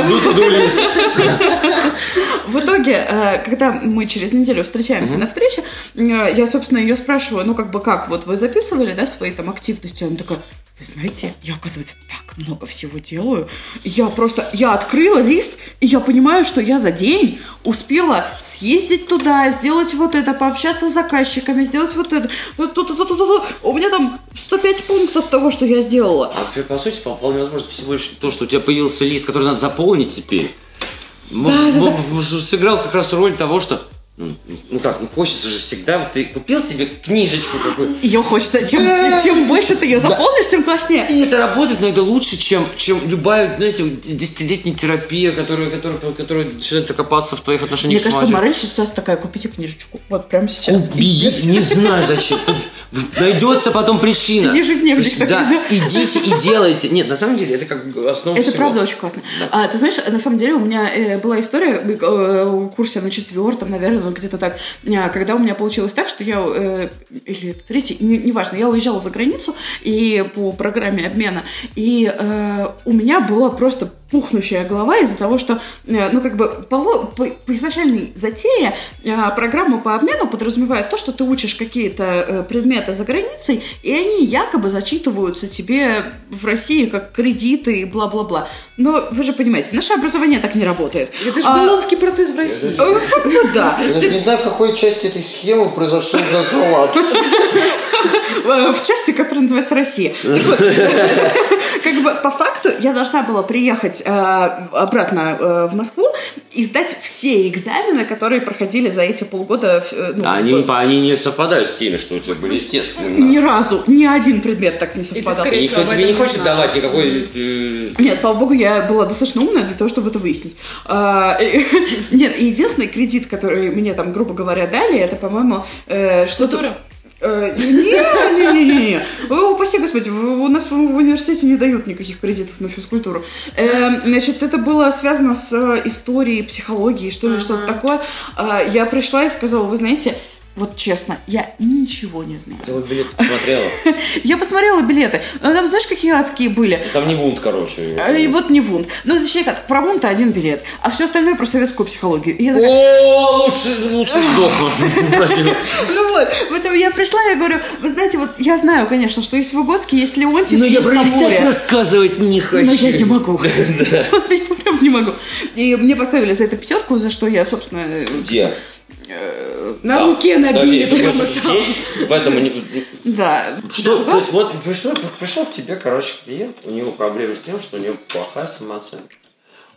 В итоге, э, когда мы через неделю встречаемся на встрече, э, я, собственно, ее спрашиваю, ну, как бы как, вот вы записывали, да, свои там активности? Она такая, вы знаете, я, оказывается, так много всего делаю. Я просто, я открыла лист, и я понимаю, что я за день успела съездить туда, сделать вот это, пообщаться с заказчиками, сделать вот это. У меня там 105 пунктов того, что я сделала. А по сути, вполне возможно, всего лишь то, что у тебя появился лист, который надо заполнить теперь, м- м- сыграл как раз роль того, что ну, ну как, ну хочется же всегда, вот ты купил себе книжечку какую Ее хочется, чем, чем больше ты ее заполнишь, тем класснее. И это работает, но это лучше, чем, чем любая, знаете, десятилетняя терапия, которая, которая, которая начинает окопаться в твоих отношениях Мне кажется. Морель сейчас такая, купите книжечку. Вот прямо сейчас. Убедить, не знаю зачем. Найдется потом причина. Ежедневник такой, Да, да. идите и делайте. Нет, на самом деле, это как основа Это правда очень классно. А, ты знаешь, на самом деле у меня э, была история э, в курсе на четвертом, наверное, где-то так, э, когда у меня получилось так, что я, э, или третий, не- неважно, я уезжала за границу и по программе обмена, и э, у меня была просто пухнущая голова из-за того, что, э, ну, как бы, по, по, по изначальной затее э, программа по обмену подразумевает то, что ты учишь какие-то э, предметы за границей, и они якобы зачитываются тебе в России как кредиты и бла-бла-бла. Но вы же понимаете, наше образование так не работает. Это же А, болонский процесс в России. как бы да. Я даже не знаю, в какой части этой схемы произошел коллапс. В части, которая называется Россия. Как бы по факту я должна была приехать э, обратно э, в Москву и сдать все экзамены, которые проходили за эти полгода. э, ну, Они, бы, они не совпадают с теми, что у тебя были, естественно. Ни разу, ни один предмет так не совпадал. И никто тебе не хочет знала. давать никакой... э, Нет, слава богу, я была достаточно умная для того, чтобы это выяснить. А, Нет, и единственный кредит, который мне там, грубо говоря, дали, это, по-моему, э, что-то... Футура? Э, Не-не-не-не. О, Упаси господи, у нас в университете не дают никаких кредитов на физкультуру. Э, Значит, это было связано с э, историей, психологией, что ли, что-то такое. А, Я пришла и сказала, вы знаете, вот честно, я ничего не знаю. Ты вот билет посмотрела? Я посмотрела билеты. но Там знаешь, какие адские были? Там не вунт, короче. А, И вот не вунт. Ну, точнее как, про вунта один билет, а все остальное про советскую психологию. О, лучше, лучше сдохну. Прости. ну вот, поэтому я пришла, я говорю, вы знаете, вот я знаю, конечно, что есть Выгодский, есть Леонтьев, Но я про них так рассказывать не хочу. Но я не могу. Я прям не могу. И мне поставили за это пятерку, за что я, собственно, Где? На руке набили. прямо Здесь? В этом... да. Что, вот пришел, пришел к тебе, короче, клиент, у него проблемы с тем, что у него плохая самооценка.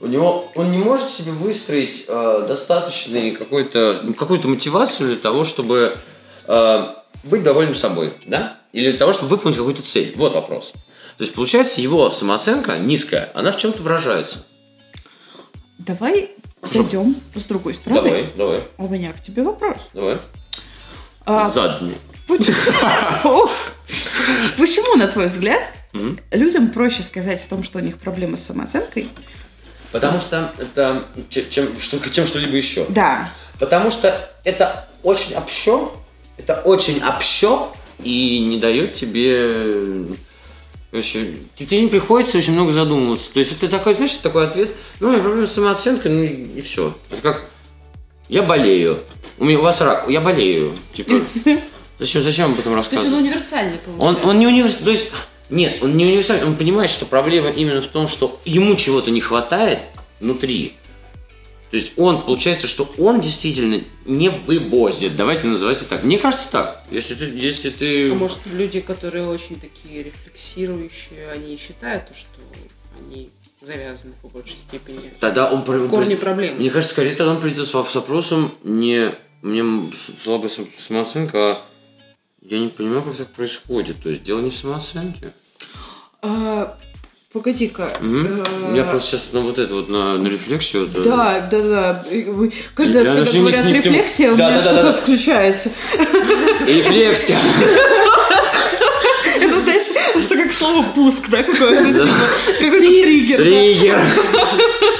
У него, он не может себе выстроить э, достаточный какой-то, ну, какую-то мотивацию для того, чтобы э, быть довольным собой, да? Или для того, чтобы выполнить какую-то цель. Вот вопрос. То есть, получается, его самооценка низкая, она в чем-то выражается. Давай зайдем с другой стороны. Давай, давай, У меня к тебе вопрос. давай. А, Задний. Почему, на твой взгляд, людям проще сказать о том, что у них проблемы с самооценкой? Потому что это чем, чем что-либо еще. Да. Потому что это очень общо, это очень общо и не дает тебе... Короче, те- тебе не приходится очень много задумываться. То есть это такой, знаешь, такой ответ, ну, у меня проблема с самооценкой, ну и, все. Это как, я болею, у меня у вас рак, я болею. Типа, зачем, зачем об этом То есть он рассказывать? универсальный, Он, получается. он не универсальный, то есть, нет, он не универсальный, он понимает, что проблема именно в том, что ему чего-то не хватает внутри. То есть он, получается, что он действительно не вывозит. Давайте называть это так. Мне кажется так. Если ты... Если ты... А может, люди, которые очень такие рефлексирующие, они считают, что они завязаны по большей степени. Тогда он... В корне проблемы. Мне кажется, скорее тогда он придет с с вопросом не... Мне слабая сам- самооценка, а я не понимаю, как так происходит. То есть дело не в самооценке. А, Погоди-ка. Э, Я просто сейчас на вот это вот, на, на рефлексию. вот, э, Да, да, да. Каждый раз, когда говорят не- рефлексия, у меня что-то включается. Рефлексия. Это, знаете, что как слово пуск, да, какое-то типа, какой-то триггер. Триггер.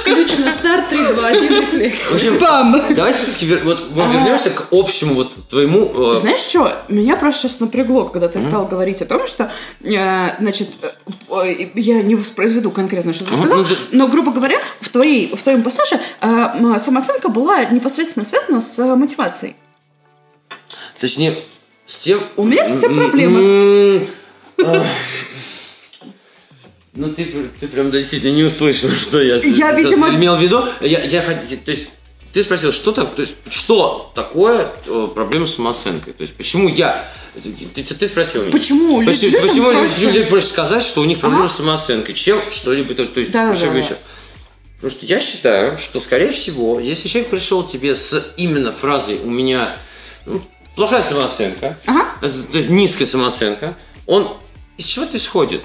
Ключ на старт 3, 2, 1, В рефлекс. общем, Бам! давайте все-таки вот мы вернемся к общему вот твоему... э, Знаешь что? Меня просто сейчас напрягло, когда ты стал говорить о том, что, э, значит, э, ой, я не воспроизведу конкретно, что ты Ага, сказал, ну, ты- но, грубо говоря, в, твоей, в твоем пассаже э, м, самооценка была непосредственно связана с э, мотивацией. Точнее, с тем... У меня с этим М, проблема. м, ах. Ну, ты, ты прям действительно не услышал, что я, Я, видимо- имел в виду. Я, я хотел, то есть, ты спросил, что, так, то есть, что такое э, проблема с самооценкой? То есть, почему я... Ты, ты- ты спросил меня. Почему Почему, людям почему проще? людям проще сказать, что у них проблема Ага. с самооценкой, чем что-либо, то, то есть, Да-да-да. чем еще? Потому что я считаю, что, скорее всего, если человек пришел тебе с именно фразой «у меня ну, плохая самооценка», Ага. э, то есть низкая самооценка, он из чего-то исходит.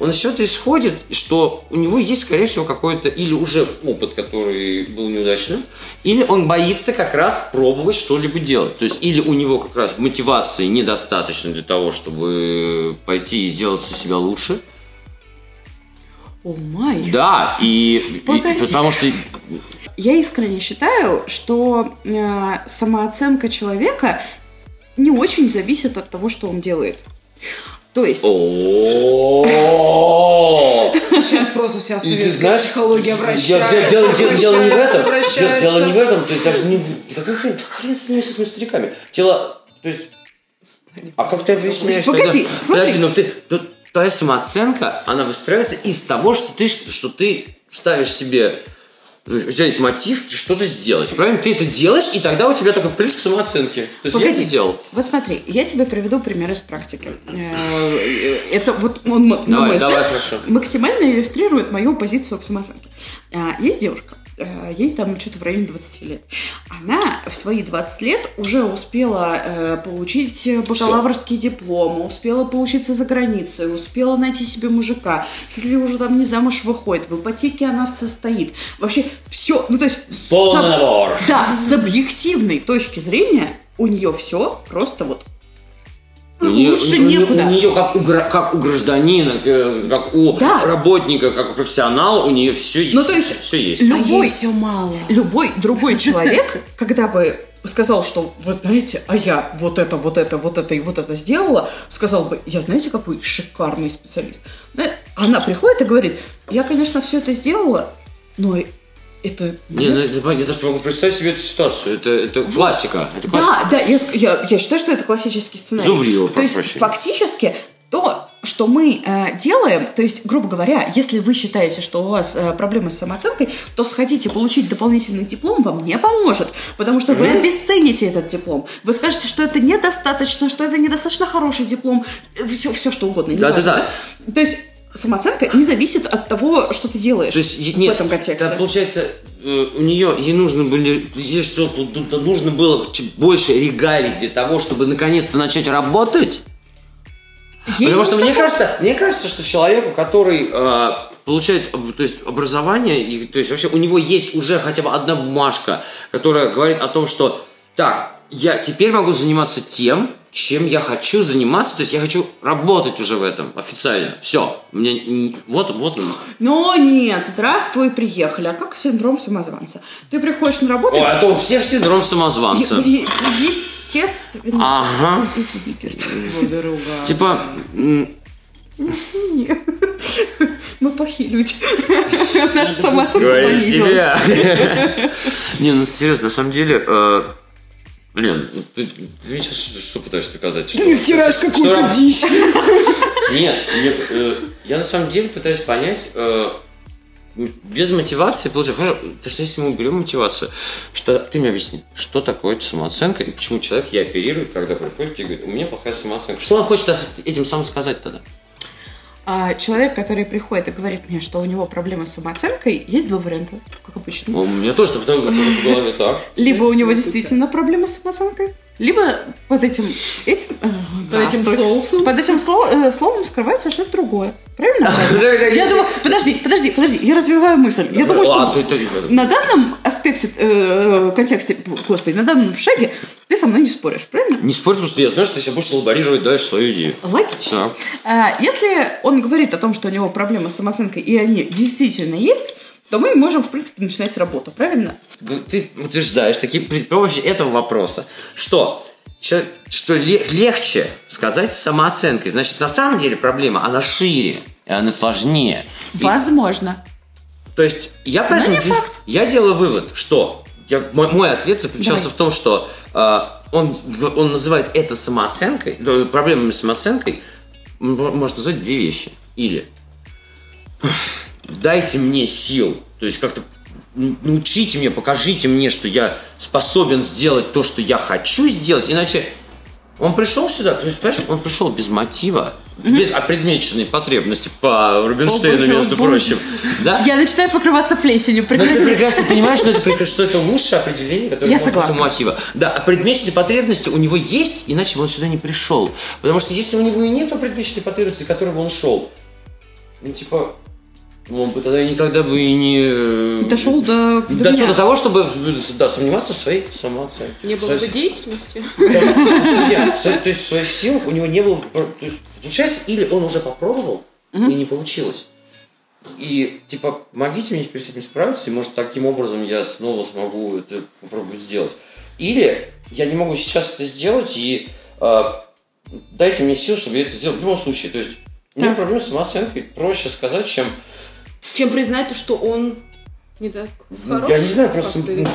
Он из чего-то исходит, что у него есть, скорее всего, какой-то или уже опыт, который был неудачным, или он боится как раз пробовать что-либо делать. То есть, или у него как раз мотивации недостаточно для того, чтобы пойти и сделать себя лучше. О май. Да, и, и Погоди. потому что Я искренне считаю, что э, самооценка человека не очень зависит от того, что он делает. То есть, О, Сейчас просто вся И ты советская знаешь, психология де- дело, не в этом. Дело, не в этом. То есть даже не... Какая хрен, с ними, с этими стариками. Тело... То есть... А как ты объясняешь? Погоди, смотри. Подожди, но ты... но твоя самооценка, она выстраивается из того, что ты, что ты ставишь себе... У тебя есть мотив что-то сделать. Правильно? Ты это делаешь, и тогда у тебя такой плюс к самооценке. То есть я Погоди. это сделал. Вот смотри, я тебе приведу пример из практики. Э, Это вот он, Давай, давай, хорошо. максимально иллюстрирует мою позицию к самооценке. А, Есть девушка, ей там что-то в районе 20 лет. Она в свои 20 лет уже успела э, получить бакалаврский диплом, успела поучиться за границей, успела найти себе мужика, чуть ли уже там не замуж выходит, в ипотеке она состоит. Вообще все, ну то есть... с Полный набор. Да, с объективной точки зрения у нее все просто вот лучше у некуда. у нее как, у, как у гражданина, э, как у Да. работника, как у профессионала, у нее все есть. Ну, то есть все есть. А любой, ей все мало. любой другой человек, когда бы сказал, что вы знаете, а я вот это, вот это, вот это и вот это сделала, сказал бы, я знаете, какой шикарный специалист. Да, Она приходит и говорит, я, конечно, все это сделала, но это... Не, ну, это- я даже могу представить себе эту ситуацию. Это, это классика. Это классика. Да, да, я, я, я считаю, что это классический сценарий. Зубрила, То есть, прощения. фактически, то, что мы э, делаем, то есть, грубо говоря, если вы считаете, что у вас э, проблемы с самооценкой, то сходите получить дополнительный диплом вам не поможет, потому что вы обесцените этот диплом. Вы скажете, что это недостаточно, что это недостаточно хороший диплом, все, все что угодно. Да, неважно, да, да. То есть, самооценка не зависит от того, что ты делаешь То есть, в нет, этом контексте. да, получается, э, у нее, ей нужно были, ей что, нужно было больше регалий для того, чтобы наконец-то начать работать. Ей Потому что мне кажется, мне кажется, что человеку, который э, получает то есть, образование, и, то есть вообще у него есть уже хотя бы одна бумажка, которая говорит о том, что так, я теперь могу заниматься тем, чем я хочу заниматься, то есть я хочу работать уже в этом официально. Все, мне вот вот он. Но нет, здравствуй, приехали. А как синдром самозванца? Ты приходишь на работу... Ой, а то у всех синдром самозванца. е- е- Естественно. Ага. Извини. Типа, Нет. Мы плохие люди. Наша самооценка Говори понизилась. себя. Не, ну серьезно, на самом деле, э, блин, ну, ты, ты мне сейчас что, что пытаешься доказать? Что- Ты втираешь какую-то дичь. Нет, э, я на самом деле пытаюсь понять, э, без мотивации получается. Хорошо, то что если мы уберем мотивацию, что ты мне объясни, что такое самооценка и почему человек ей оперирует, когда приходит и говорит, у меня плохая самооценка. Что он хочет этим самым сказать тогда? А человек, который приходит и говорит мне, что у него проблемы с самооценкой, есть два варианта, как обычно. Ну, У меня тоже в, голове так. Либо у него действительно проблемы с самооценкой, либо под этим, этим, э, Под этим соусом. под этим э, словом скрывается что-то другое. Правильно? Я думаю, подожди, подожди, подожди, я развиваю мысль. Я думаю, что на данном аспекте, э, контексте, господи, на данном шаге ты со мной не споришь, правильно? Не спорь, потому что я знаю, что ты сейчас будешь лаборировать дальше свою идею. Логично. Да. А, Если он говорит о том, что у него проблемы с самооценкой, и они действительно есть, то мы можем, в принципе, начинать работу, правильно? Ты утверждаешь такие при помощи этого вопроса, что что ле- легче сказать с самооценкой. Значит, на самом деле проблема, она шире, и она сложнее. И- Возможно. то есть я поэтому де- факт. я делаю вывод, что я, мой, мой ответ заключался Давай. в том, что э, он, он называет это самооценкой, проблемами с самооценкой, м, может назвать две вещи. Или дайте мне сил, то есть как-то научите меня, покажите мне, что я способен сделать то, что я хочу сделать, иначе он пришел сюда, то есть, понимаешь, он пришел без мотива, без опредмеченной потребности по Рубинштейну, О, боже, между боже. прочим. Да? Я начинаю покрываться плесенью. Но Ну, ты Прекрати. прекрасно понимаешь, что это, что это лучшее определение, которое Я может быть у согласна. мотива. Да, а предмеченные потребности у него есть, иначе бы он сюда не пришел. Потому что если у него и нет предмеченной потребности, к которой бы он шел, ну, типа, ну, он бы тогда никогда бы и не... Дошел до... до Дошел меня. до того, чтобы да, сомневаться в своей самооценке. Не В было бы своей- деятельности. То есть в своих силах у него не было... То есть, получается, или он уже попробовал, и не получилось. И, типа, помогите мне теперь с этим справиться, и, может, таким образом я снова смогу это попробовать сделать. Или я не могу сейчас это сделать, и э, дайте мне сил, чтобы я это сделал. В любом случае, то есть, у меня проблема с самооценкой. Проще сказать, чем... Чем признать то, что он не так хорош. я не знаю, просто... ты. ну,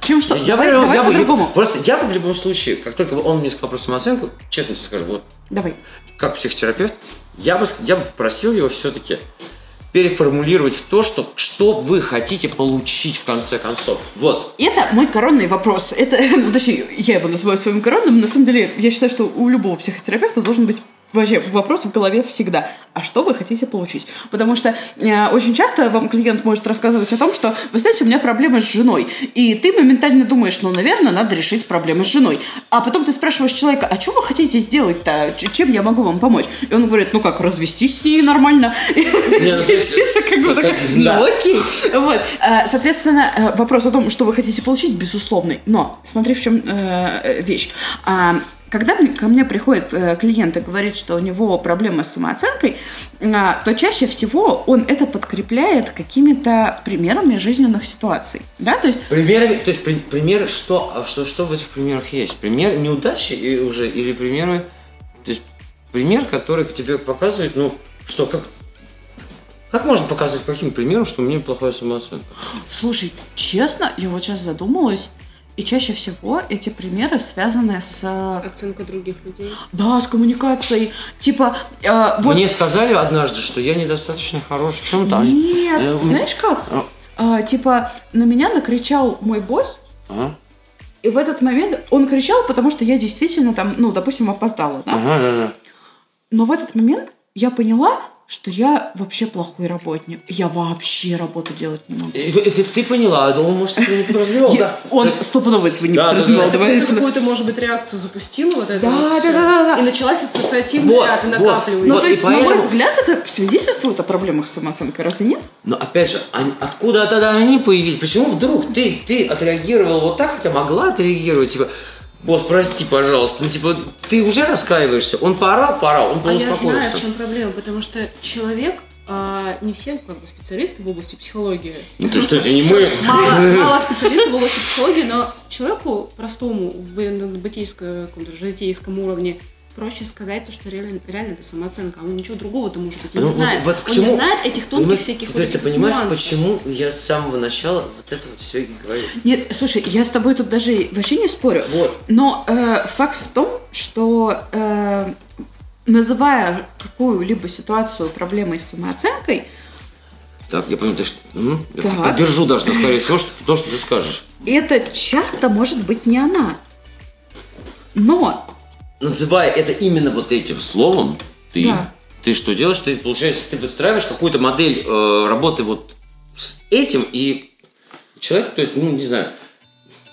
Чем что? Я давай бы, давай я по-другому. просто я бы в любом случае, как только он мне сказал про самооценку, честно тебе скажу, вот Давай. как психотерапевт, я бы, я бы попросил его все-таки переформулировать в то, что, что вы хотите получить в конце концов. Вот. Это мой коронный вопрос. Это, ну, точнее, я его называю своим коронным. На самом деле, я считаю, что у любого психотерапевта должен быть вообще вопрос в голове всегда. А что вы хотите получить? Потому что э, очень часто вам клиент может рассказывать о том, что, вы знаете, у меня проблемы с женой. И ты моментально думаешь, ну, наверное, надо решить проблемы с женой. А потом ты спрашиваешь человека, а что вы хотите сделать-то? Чем я могу вам помочь? И он говорит, ну как, развестись с ней нормально. И ну, Тиша как бы такая, так, ну окей. Вот. А, Соответственно, э, вопрос о том, что вы хотите получить, безусловный. Но смотри, в чем э, вещь. Когда ко мне приходит э, клиент и говорит, что у него проблемы с самооценкой, а, то чаще всего он это подкрепляет какими-то примерами жизненных ситуаций. Да, то есть Примеры, то есть при- примеры, что, а что, что в этих примерах есть? Пример неудачи и уже или примеры, то есть пример, который тебе показывает, ну что, как, как можно показать по каким примерам, что у меня плохая самооценка? Слушай, честно, я вот сейчас задумалась, и чаще всего эти примеры связаны с... э, Оценка других людей. Да, с коммуникацией. Типа, э, вот... Мне сказали однажды, что я недостаточно хорош в чем-то. а Нет, э, знаешь как? А. А, типа, на меня накричал мой босс, Ага, и в этот момент он кричал, потому что я действительно там, ну, допустим, опоздала, да? ага, да, да. Но в этот момент я поняла, что я вообще плохой работник. Я вообще работу делать не могу. Это ты поняла, да он, может, этого не подразумевал, Я- да? Он стопудово этого не Да, да, подразумевал. да. Давай Ты какую-то, может быть, реакцию запустила вот это Да, да, да, да, да. И началась ассоциативный Вот, вот. накапливаешь. Ну, то есть, на мой взгляд, это свидетельствует о проблемах с самооценкой, разве нет? Но опять же, откуда тогда они появились? Почему вдруг ты, ты отреагировал вот так, хотя могла отреагировать, типа, босс, прости, пожалуйста, ну, типа, ты уже раскаиваешься, он поорал, поорал, он А я знаю, в чем проблема, потому что человек, а, не все как бы специалисты в области психологии, Ну ты что, это не мы? мало, мало специалистов в области психологии, но человеку простому, в бытийском, каком-то житейском уровне, проще сказать то, что реально, реально это самооценка, он ничего другого-то может быть и не Ну, вот- знает. вот к он чему- не знает этих тонких Понимаешь, всяких Теперь вот ты понимаешь, нюансов. почему я с самого начала вот это вот все и говорю. Нет, слушай, я с тобой тут даже вообще не спорю. Вот. Но э, факт в том, что э, называя какую-либо ситуацию проблемой с самооценкой, Так, я понимаю, ты м, я Так. поддержу даже, скорее всего, что, то, что ты скажешь. Это часто может быть не она. Но Называя это именно вот этим словом, ты, Да. ты что делаешь? Ты, получается, ты выстраиваешь какую-то модель э, работы вот с этим, и человек, то есть, ну, не знаю,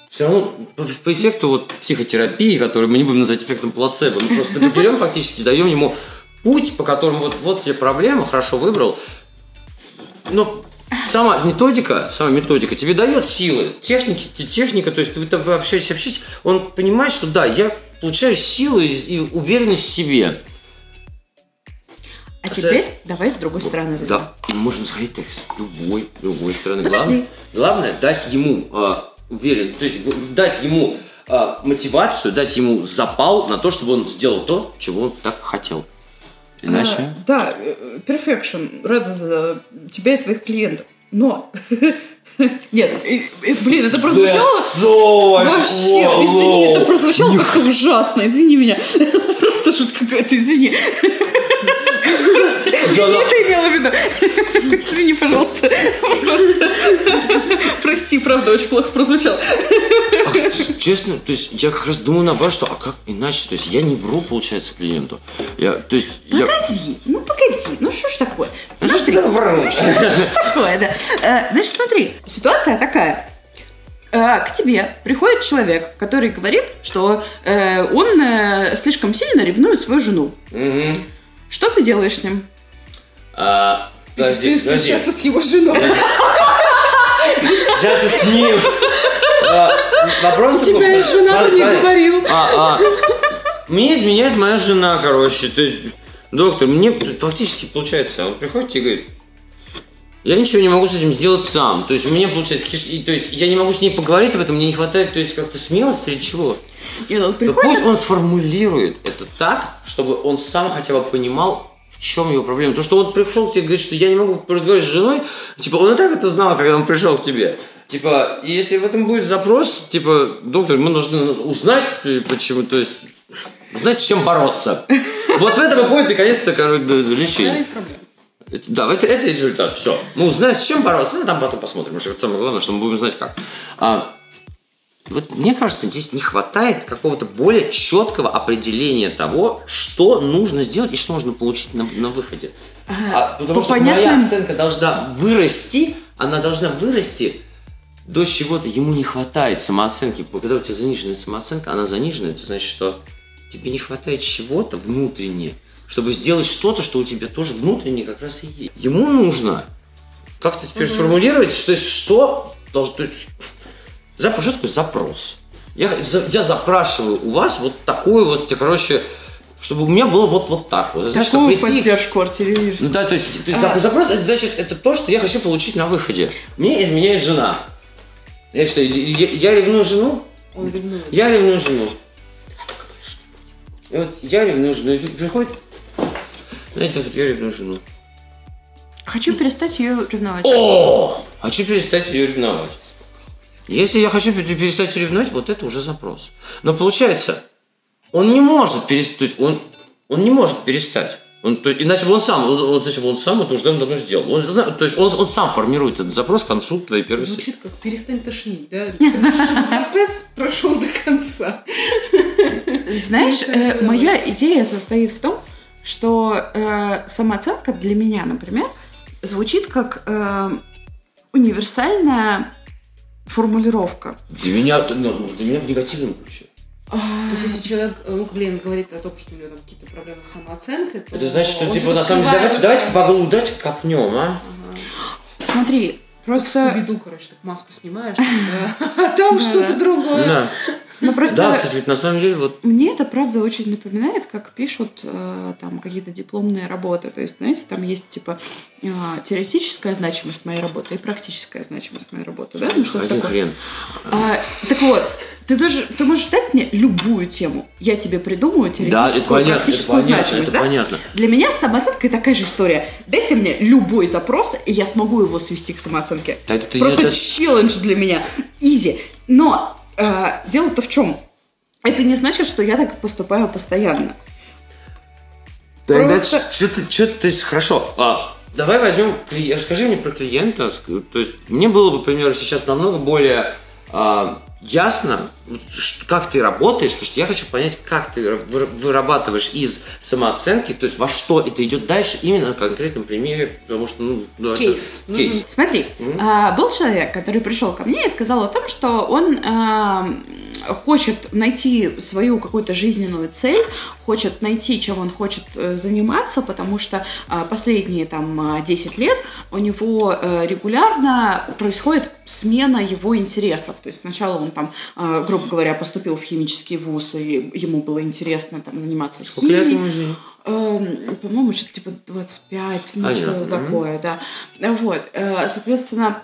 все равно по, по эффекту вот психотерапии, которую мы не будем называть эффектом плацебо, мы просто берем фактически, даем ему путь, по которому вот, вот тебе проблема, хорошо выбрал, но сама методика, сама методика тебе дает силы, техники, те- техника, то есть вы, вы общаетесь, общаетесь, он понимает, что да, я получаю силы и, уверенность в себе. А теперь давай с другой стороны зайдем. Да, и можно сходить так с любой, любой стороны. Подожди. Главное, главное дать ему а, уверен, то есть дать ему а, мотивацию, дать ему запал на то, чтобы он сделал то, чего он так хотел. Иначе. А, да, э, perfection. Рада за тебя и твоих клиентов. Но... Нет, блин, это прозвучало... Вообще, извини, это прозвучало как-то ужасно, извини меня. Просто шутка какая-то, извини. Я не это имела в виду. Извини, пожалуйста. Просто. Прости, правда, очень плохо. А, есть, честно, то есть я как раз думаю наоборот, что а как иначе? То есть я не вру, получается, клиенту. Я, то есть я... Погоди, ну погоди, ну что ж такое? Ну, что ж ты вру? Что ж такое, да? Э, Значит, смотри, ситуация такая. Э, К тебе приходит человек, который говорит, что э, он э, слишком сильно ревнует свою жену. Что ты делаешь с ним? А, подожди, Перестаю подожди. встречаться с его женой. Сейчас с ним. А, Вопрос У тебя есть жена, смотри, ты не смотри. говорил. А. Мне изменяет моя жена, короче. То есть, доктор, мне фактически получается, он приходит и говорит, я ничего не могу с этим сделать сам. То есть у меня получается, то есть я не могу с ней поговорить об этом, мне не хватает, то есть как-то смелости или чего. Нет, он Так приходит... пусть он сформулирует это так, чтобы он сам хотя бы понимал, в чем его проблема. То, что он пришел к тебе и говорит, что я не могу разговаривать с женой, типа, он и так это знал, когда он пришел к тебе. Типа, если в этом будет запрос, типа, доктор, мы должны узнать, э, почему, то есть, знать, с чем бороться. Вот в этом и будет, наконец-то, короче, лечение. Да, это, это результат, все. Мы узнаем, с чем бороться, ну, там потом посмотрим. Потому что самое главное, что мы будем знать, как. А, вот мне кажется, здесь не хватает какого-то более четкого определения того, что нужно сделать и что нужно получить на, на выходе. А, потому по что понятным- моя оценка должна вырасти, она должна вырасти до чего-то. Ему не хватает самооценки. Когда у тебя заниженная самооценка, она заниженная, это значит, что тебе не хватает чего-то внутренне, чтобы сделать что-то, что у тебя тоже внутренне как раз и есть. Ему нужно как-то теперь сформулировать, что, что должно... То есть, что такое запрос? Я, я запрашиваю у вас вот такую вот, короче, чтобы у меня было вот, вот так вот. Знаешь, как Такую прийти- поддержку артиллерийскую. ну да, то есть, то есть зап- запрос, это значит, это то, что я хочу получить на выходе. Мне изменяет жена. Я что, я, я ревную жену? Он ревнует. Я ревную жену. И вот я ревную жену. Приходит, знаете, вот я ревную жену. Хочу перестать ее ревновать. О! Хочу перестать ее ревновать. Если я хочу пер- перестать ее ревновать, вот это уже запрос. Но получается, он не может перестать, он, он не может перестать. Он, то иначе бы он сам, он, он- иначе бы он сам это уже давно сделал. Он, то есть он, он сам формирует этот запрос к концу твоей первой. Звучит как перестань тошнить, да? Процесс прошел до конца. Знаешь, э, моя идея состоит в том, что э, самооценка для меня, например, звучит как э, универсальная формулировка. Для меня, ну, для меня в негативном ключе. То есть, если человек, э, ну, блин, говорит о том, что у него там какие-то проблемы с самооценкой, то Это значит, что типа типа на самом деле, давайте, давайте по углу, давайте копнем, а? Смотри, просто, Скуби-Ду, короче, так маску снимаешь, да, а там что-то другое. Да. ну просто Да, кстати, ведь на самом деле вот мне это правда очень напоминает, как пишут э, там какие-то дипломные работы. То есть, знаете, там есть типа э, теоретическая значимость моей работы и практическая значимость моей работы, да? Ну что один такое? хрен. А, так вот, ты, даже, ты можешь дать мне любую тему. Я тебе придумаю теоретическую, Да, это понятно, это практическую понятно, значимость. это да? понятно. Для меня с самооценкой такая же история. Дайте мне любой запрос, и я смогу его свести к самооценке. Да это Просто это- челлендж для меня. Изи. Но э, дело-то в чем? Это не значит, что я так поступаю постоянно. Тогда Просто- что ты, что ты, то есть, хорошо, а, давай возьмем, расскажи мне про клиента. То есть мне было бы, к примеру, сейчас намного более а, ясно, как ты работаешь, потому что я хочу понять, как ты вы- вырабатываешь из самооценки, то есть во что это идет дальше, именно на конкретном примере, потому что, ну, ну, это Кейс. кейс. Смотри, а, был человек, который пришел ко мне и сказал о том, что он а, хочет найти свою какую-то жизненную цель, хочет найти, чем он хочет э, заниматься, потому что а, последние там а, 10 лет у него э, регулярно происходит смена его интересов. То есть сначала он там, а, грубо говоря, поступил в химический вуз, и ему было интересно там заниматься Сколько лет химией. ему жизни? Эм, по-моему, что-то типа 25, ну, А, что-то такое, да. Вот, э, соответственно,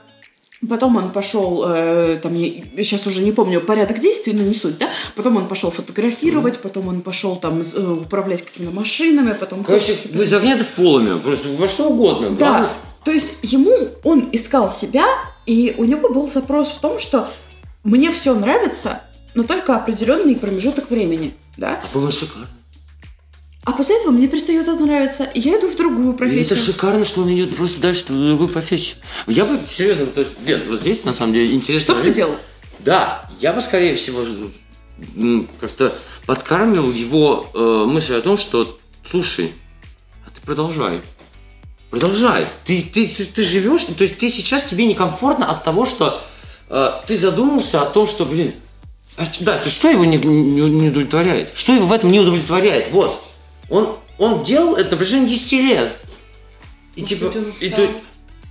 Потом он пошел, э, там, я сейчас уже не помню порядок действий, но не суть, да? Потом он пошел фотографировать, потом он пошел там э, управлять какими-то машинами, потом... Короче, вы из огня в полами, просто во что угодно. Да, Главное- то есть ему он искал себя, и у него был запрос в том, что мне все нравится, но только определенный промежуток времени, да? А было шикарно. А после этого мне перестает это нравиться, и я иду в другую И профессию. это шикарно, что он идет просто дальше в другую профессию. Я бы, серьезно, то есть, Лен, вот здесь, на самом деле, интересно. Что бы ты делал? Да, я бы, скорее всего, как-то подкармливал его э, мысль о том, что, слушай, а ты продолжай. Продолжай. Ты, ты, ты, ты живешь, то есть ты сейчас тебе некомфортно от того, что э, ты задумался о том, что, блин, а да, ты что его не, не, не удовлетворяет? Что его в этом не удовлетворяет? Вот. Он, он делал это на протяжении 10 лет. И Может типа, он и устал. ты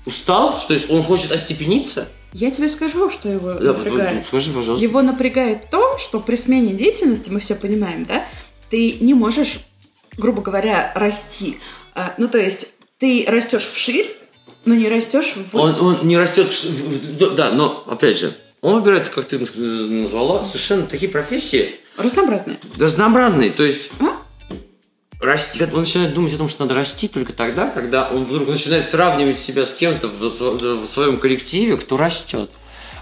устал, что есть он хочет остепениться? Я тебе скажу, что его Да, вот, напрягает. скажи, пожалуйста. Его напрягает то, что при смене деятельности, мы все понимаем, да, ты не можешь, грубо говоря, расти. А, ну, то есть, ты растешь вширь, но не растешь в Он, он не растет, в да, но опять же, он выбирает, как ты назвала, совершенно такие профессии разнообразное. разнообразные. То есть А? Расти, он начинает думать о том, что надо расти только тогда, когда он вдруг начинает сравнивать себя с кем-то в, в своем коллективе, кто растет.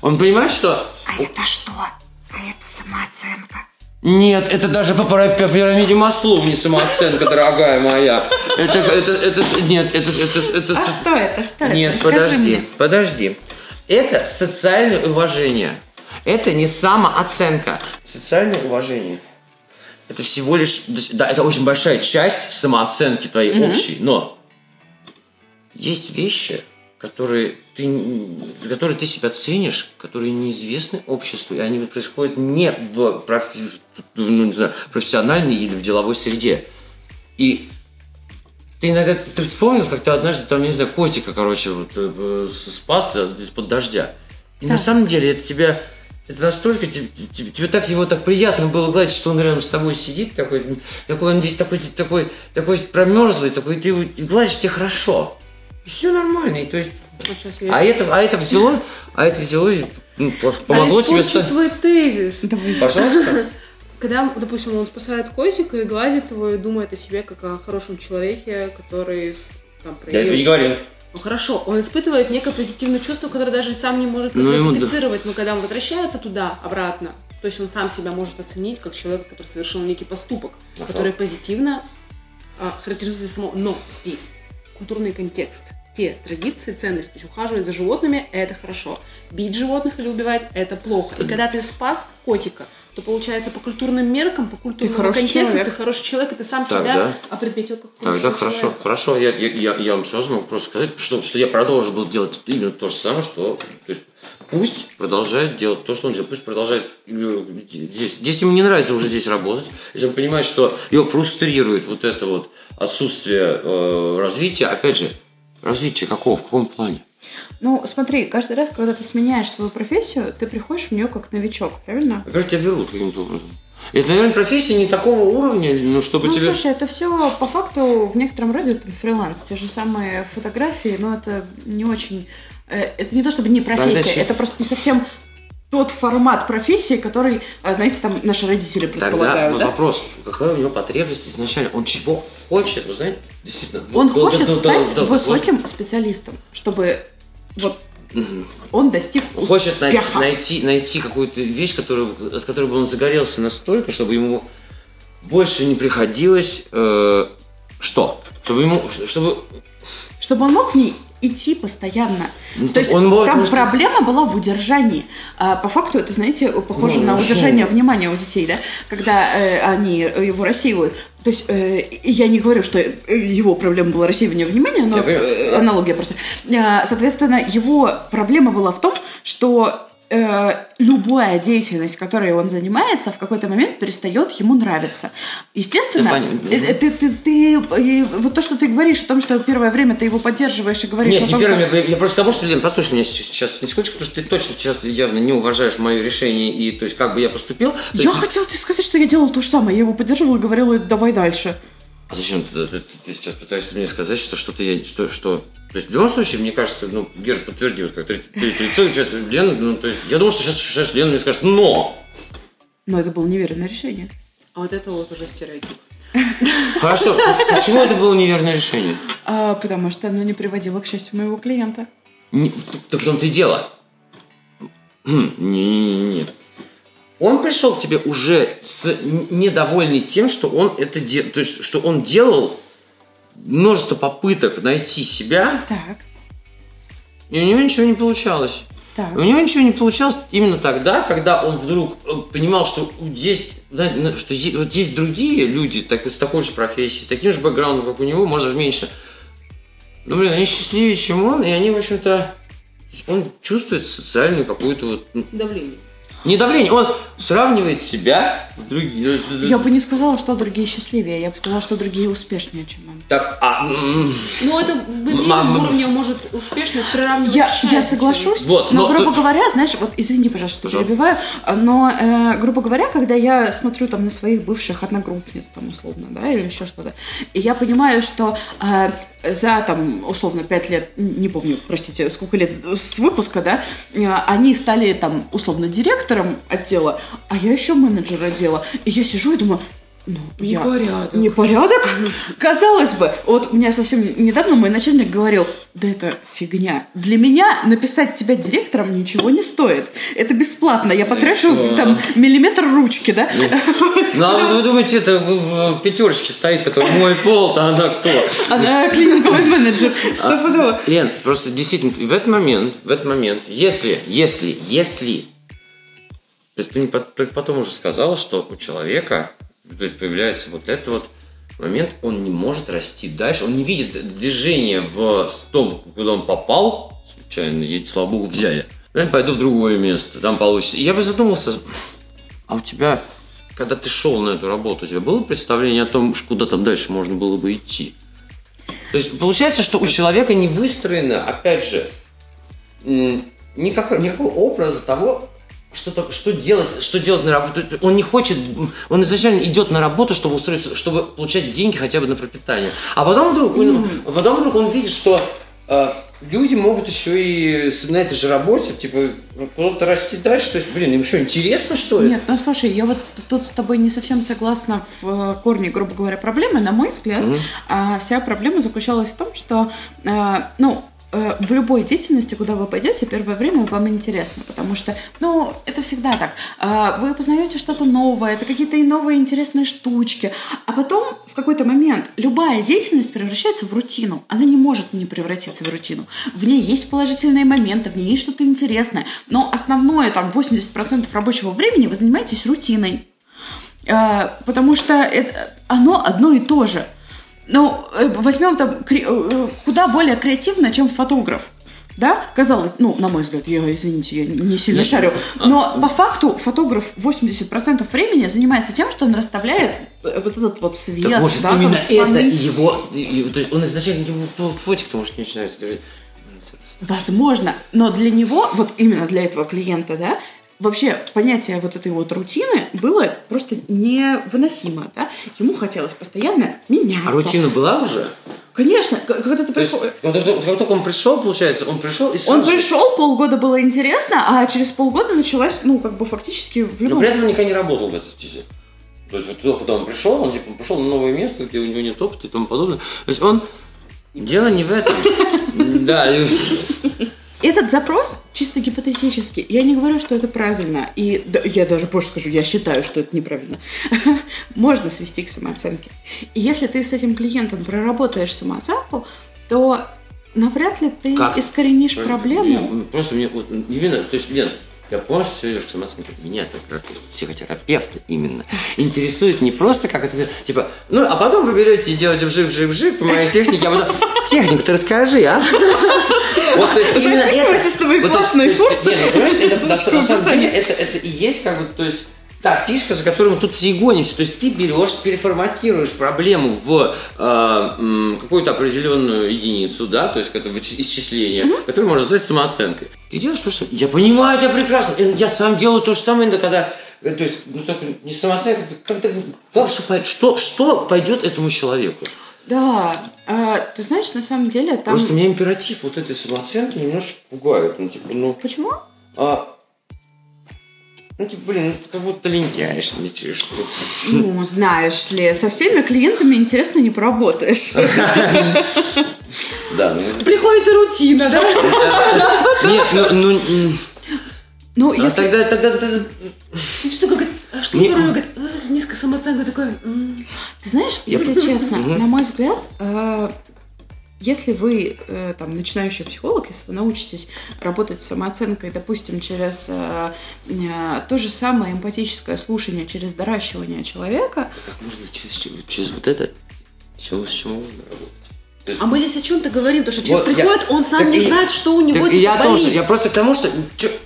Он понимает, что А это что? А это самооценка. нет, это даже по, по пирамиде Маслоу не самооценка, дорогая моя. Это, это, это, нет, это, это, это, А что это? Что Нет, это? Подожди, мне. подожди. Это социальное уважение. Это не самооценка. Социальное уважение. Это всего лишь... Да, это очень большая часть самооценки твоей общей. Но есть вещи, которые ты, за которые ты себя ценишь, которые неизвестны обществу, и они происходят не в проф- ну, не знаю, профессиональной или в деловой среде. И ты иногда ты вспомнил, как ты однажды там, не знаю, котика, короче, вот, э, спас из-под дождя. И на самом деле это тебя... Это настолько тебе, тебе, тебе так его так приятно было гладить, что он рядом с тобой сидит, такой, такой он весь такой, такой, такой промерзлый, такой, ты его гладишь тебе хорошо. И все нормально. И то есть, а это, а это взяло, а это взяло и ну, по- помогло а тебе стать. твой тезис. Пожалуйста. Когда, допустим, он спасает котика и гладит его, и думает о себе как о хорошем человеке, который там, Я этого не проявил говорил. Ну хорошо, он испытывает некое позитивное чувство, которое даже сам не может Ну, ему да. идентифицировать, но когда он возвращается туда, обратно, то есть он сам себя может оценить как человека, который совершил некий поступок, Хорошо. который позитивно а, характеризуется само. Но здесь культурный контекст, те традиции, ценности, то есть ухаживать за животными – это хорошо, бить животных или убивать – это плохо. И когда ты спас котика, то получается по культурным меркам, по культурному хороший контексту человек. ты хороший человек, и ты сам Так, себя да. опредметил как Тогда хорошего хорошо, человека. хорошо, я, я, я, я вам сразу могу просто сказать, что, что я продолжу буду делать именно то же самое, что то есть, пусть продолжает делать то, что он делает, пусть продолжает э, здесь, здесь ему не нравится уже здесь работать, если он понимает, что его фрустрирует вот это вот отсутствие э, развития, опять же, развитие какого, в каком плане? Ну, смотри, каждый раз, когда ты сменяешь свою профессию, ты приходишь в нее как новичок, правильно? Опять тебя берут каким-то образом. Это, наверное, профессия не такого уровня, ну, чтобы Ну, тебе... слушай, это все по факту в некотором роде там, фриланс. Те же самые фотографии, но это не очень... э, Это не то чтобы не профессия, Тогда это просто не совсем тот формат профессии, который, а, знаете, там наши родители Тогда предполагают, вот да? вопрос, какая у него потребность изначально? Он чего хочет? Вы знаете, действительно. Он вот- вот хочет это- стать вот- вот- высоким специалистом, чтобы вот он достиг Он хочет найти, успеха. найти, найти какую-то вещь, которую, от которой бы он загорелся настолько, чтобы ему больше не приходилось... э, что? Чтобы ему... Чтобы... чтобы он мог в ней идти постоянно. Ну, То есть он может- там может- проблема была в удержании. А, по факту это, знаете, похоже Ну, на ну, удержание внимания у детей, да, когда э, они его рассеивают. То есть э, я не говорю, что э, его проблема была рассеивание внимания, но э, аналогия просто. А, Соответственно, его проблема была в том, что э, любая деятельность, которой он занимается, в какой-то момент перестает ему нравиться. Естественно, э, ты, ты, ты, э, вот то, что ты говоришь о том, что первое время ты его поддерживаешь и говоришь Нет, о не том, первым, что... я, я просто того, что, Лен, послушай меня сейчас, сейчас на секундочку, потому что ты точно сейчас явно не уважаешь мое решение и, то есть, как бы я поступил. Я есть- хотела тебе сказать, что я делала то же самое. Я его поддерживала и говорила, давай дальше. А зачем ты, ты- ты сейчас пытаешься мне сказать, что что-то я, что, что... То есть, в любом случае, мне кажется, ну, Герд подтвердил, как третий лицо, сейчас Лена, ну, то есть, я думал, что сейчас, сейчас Лена мне скажет «но». Но это было неверное решение. А вот это вот уже стереотип. Хорошо, почему это было неверное решение? А, потому что оно не приводило к счастью моего клиента. Не, так в том-то и дело. Хм, Не-не-не. Он пришел к тебе уже с недовольный тем, что он это делал, то есть, что он делал множество попыток найти себя, Так, и у него ничего не получалось. так. У него ничего не получалось именно тогда, когда он вдруг э, понимал, что есть, знаете, ну, что вот есть другие люди так, с такой же профессией, с таким же бэкграундом, как у него, может даже меньше. Ну, блин, они счастливее, чем он, и они, в общем-то, он чувствует социальную какую-то вот... ну, Давление. Не давление, он сравнивает себя с другими. Я бы не сказала, что другие счастливее. Я бы сказала, что другие успешнее, чем он. Так, а... Ну, это в бытийном уровне может успешность приравнивать Я, я соглашусь, Вот, но, но грубо тут- говоря, знаешь, вот извини, пожалуйста, что перебиваю, но, э, грубо говоря, когда я смотрю там на своих бывших одногруппниц, там, условно, да, или еще что-то, и я понимаю, что э, за, там, условно, пять лет, не помню, простите, сколько лет с выпуска, да, э, они стали, там, условно, директором отдела, а я еще менеджер отдела, и я сижу и думаю, ну, я- Непорядок. Непорядок? Казалось бы, вот у меня совсем недавно мой начальник говорил, да это фигня. Для меня написать тебя директором ничего не стоит. Это бесплатно. Я потрачу там миллиметр ручки, да? Ну, а вот вы думаете, это в, пятерочке стоит, который мой пол, то она кто? Она клининговый менеджер. Стопудово. Лен, просто действительно, в этот момент, в этот момент, если, если, если, то есть ты потом уже сказала, что у человека то есть появляется вот этот вот момент, он не может расти дальше, он не видит движения в том, куда он попал, случайно, и, слава богу, взяли. Я пойду в другое место, там получится. И я бы задумался, а у тебя, когда ты шел на эту работу, у тебя было представление о том, куда там дальше можно было бы идти? То есть получается, что у человека не выстроено, опять же, никакого, никакого образа того, что, то- что делать, что делать на работу. Он не хочет, он изначально идет на работу, чтобы устроиться, чтобы получать деньги хотя бы на пропитание. А потом вдруг, он, а потом вдруг он видит, что э, люди могут еще и на этой же работе, типа, куда-то расти дальше. То есть, блин, им что, интересно, что ли? Нет, ну слушай, я вот тут с тобой не совсем согласна в э, корне, грубо говоря, проблемы. На мой взгляд, а, вся проблема заключалась в том, что, ну, в любой деятельности, куда вы пойдете, первое время вам интересно, потому что, ну, это всегда так. А, Вы познаете что-то новое, это какие-то и новые интересные штучки, а потом в какой-то момент любая деятельность превращается в рутину. Она не может не превратиться в рутину. В ней есть положительные моменты, в ней есть что-то интересное, но основное, там, 80% рабочего времени вы занимаетесь рутиной. А, потому что это, оно одно и то же. Ну, э, возьмем там кре- э, куда более креативно, чем фотограф. Да, казалось, ну, на мой взгляд, я, извините, я не сильно Нет, шарю, а, но по факту фотограф 80% времени занимается тем, что он расставляет э, вот этот вот свет, Так может да, именно это и его, и- то есть он изначально ему фо- фотик-то может не начинается держать. Возможно, но для него, вот именно для этого клиента, да, вообще понятие вот этой вот рутины было просто невыносимо, да. Ему хотелось постоянно меняться. А рутина была уже? Конечно, когда ты То есть, пришел... как только он пришел, получается, он пришел и Он сразу же- пришел, полгода было интересно, а через полгода началась, ну, как бы фактически в Но при этом он никогда не работал в этой стезе. То есть вот туда, куда он пришел, он типа пришел на новое место, где у него нет опыта и тому подобное. То есть он... Дело не в этом. Да, Этот запрос чисто гипотетический. Я не говорю, что это правильно. И да, я даже больше скажу, я считаю, что это неправильно. Можно свести к самооценке. И если ты с этим клиентом проработаешь самооценку, то навряд ли ты Как? искоренишь проблему. Просто мне вот именно, то есть, Лен, я понял, что идешь к самооценке. Меня как психотерапевта именно интересует не просто как это, типа, ну, а потом вы берете и делаете вжик-вжик-вжик по моей технике, а потом, технику ты расскажи, а? Вот, то есть, именно это... Записывайтесь на мои платные курсы. ну, это и есть как бы, то есть, та фишка, за которую мы тут все и гонимся. То есть ты берешь, переформатируешь проблему в э, какую-то определенную единицу, да, то есть это исчисление, которое можно назвать самооценкой. Ты делаешь то, что... Я понимаю тебя прекрасно. Я сам делаю то же самое, иногда, когда... э, То есть, ну, только не самооценка, как-то... Главное, что, что пойдет этому человеку. Да, а, ты знаешь, на самом деле там... Просто меня императив вот этой самооценки немножко пугает. Ну, типа, ну... Почему? А, ну, типа, блин, ну, ты как будто что ли. Ну, знаешь ли, со всеми клиентами интересно не поработаешь. Да, ну... Приходит и рутина, да? Нет, ну... ну Ну, а если... тогда, тогда, тогда- Что говорит, а что Не- говорит, низкая самооценка, такое, м, Ты знаешь, если честно, на мой взгляд, э, если вы э, там начинающий психолог, если вы научитесь работать с самооценкой, допустим, через э, э, то же самое эмпатическое слушание, через доращивание человека, Можно через, через вот это? Чего, с чего можно работать? Есть- А мы здесь о чем-то говорим, то что человек Вот я- приходит, он сам так не и- знает, что у него так типа, я о том болит. я просто к тому, что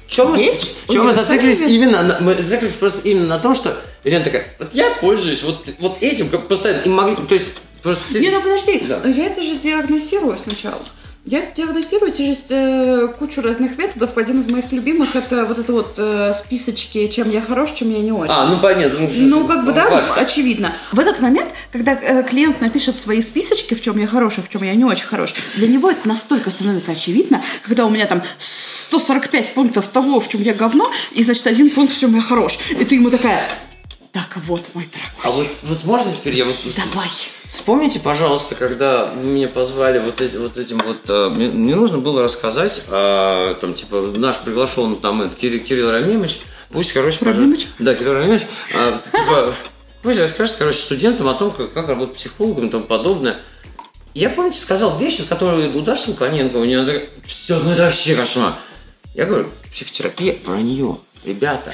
что мы, чё мы зациклились именно, на- мы зациклились просто именно на том, что Елена такая, вот я пользуюсь вот, вот этим, как постоянно, и могли, то есть просто ты- Не, ну подожди, Да. я это же диагностирую сначала. Я диагностирую через э, кучу разных методов. Один из моих любимых это вот это вот э, списочки, чем я хорош, чем я не очень. А, ну понятно. Ну, Ну, как бы, да, классика. очевидно. В этот момент, когда э, клиент напишет свои списочки, в чем я хорош, а в чем я не очень хорош, для него это настолько становится очевидно, когда у меня там 145 пунктов того, в чем я говно, и, значит, один пункт, в чем я хорош. И ты ему такая, так вот, мой дорогой, А вот, вот можно теперь я вот... давай. Вспомните, пожалуйста, когда вы меня позвали вот, эти, вот этим вот... э, мне, мне нужно было рассказать, а, там, типа, наш приглашенный там это, Кирилл, Кирилл Рамимович, пусть, короче, Рамимович? Да, Кирилл Рамимович, а, типа, пусть расскажет, короче, студентам о том, как, как работать психологом и тому подобное. Я, помните, сказал вещи, которые у Даши Луканенко, у нее такая, все, ну это вообще кошмар. Я говорю, психотерапия, вранье. Ребята,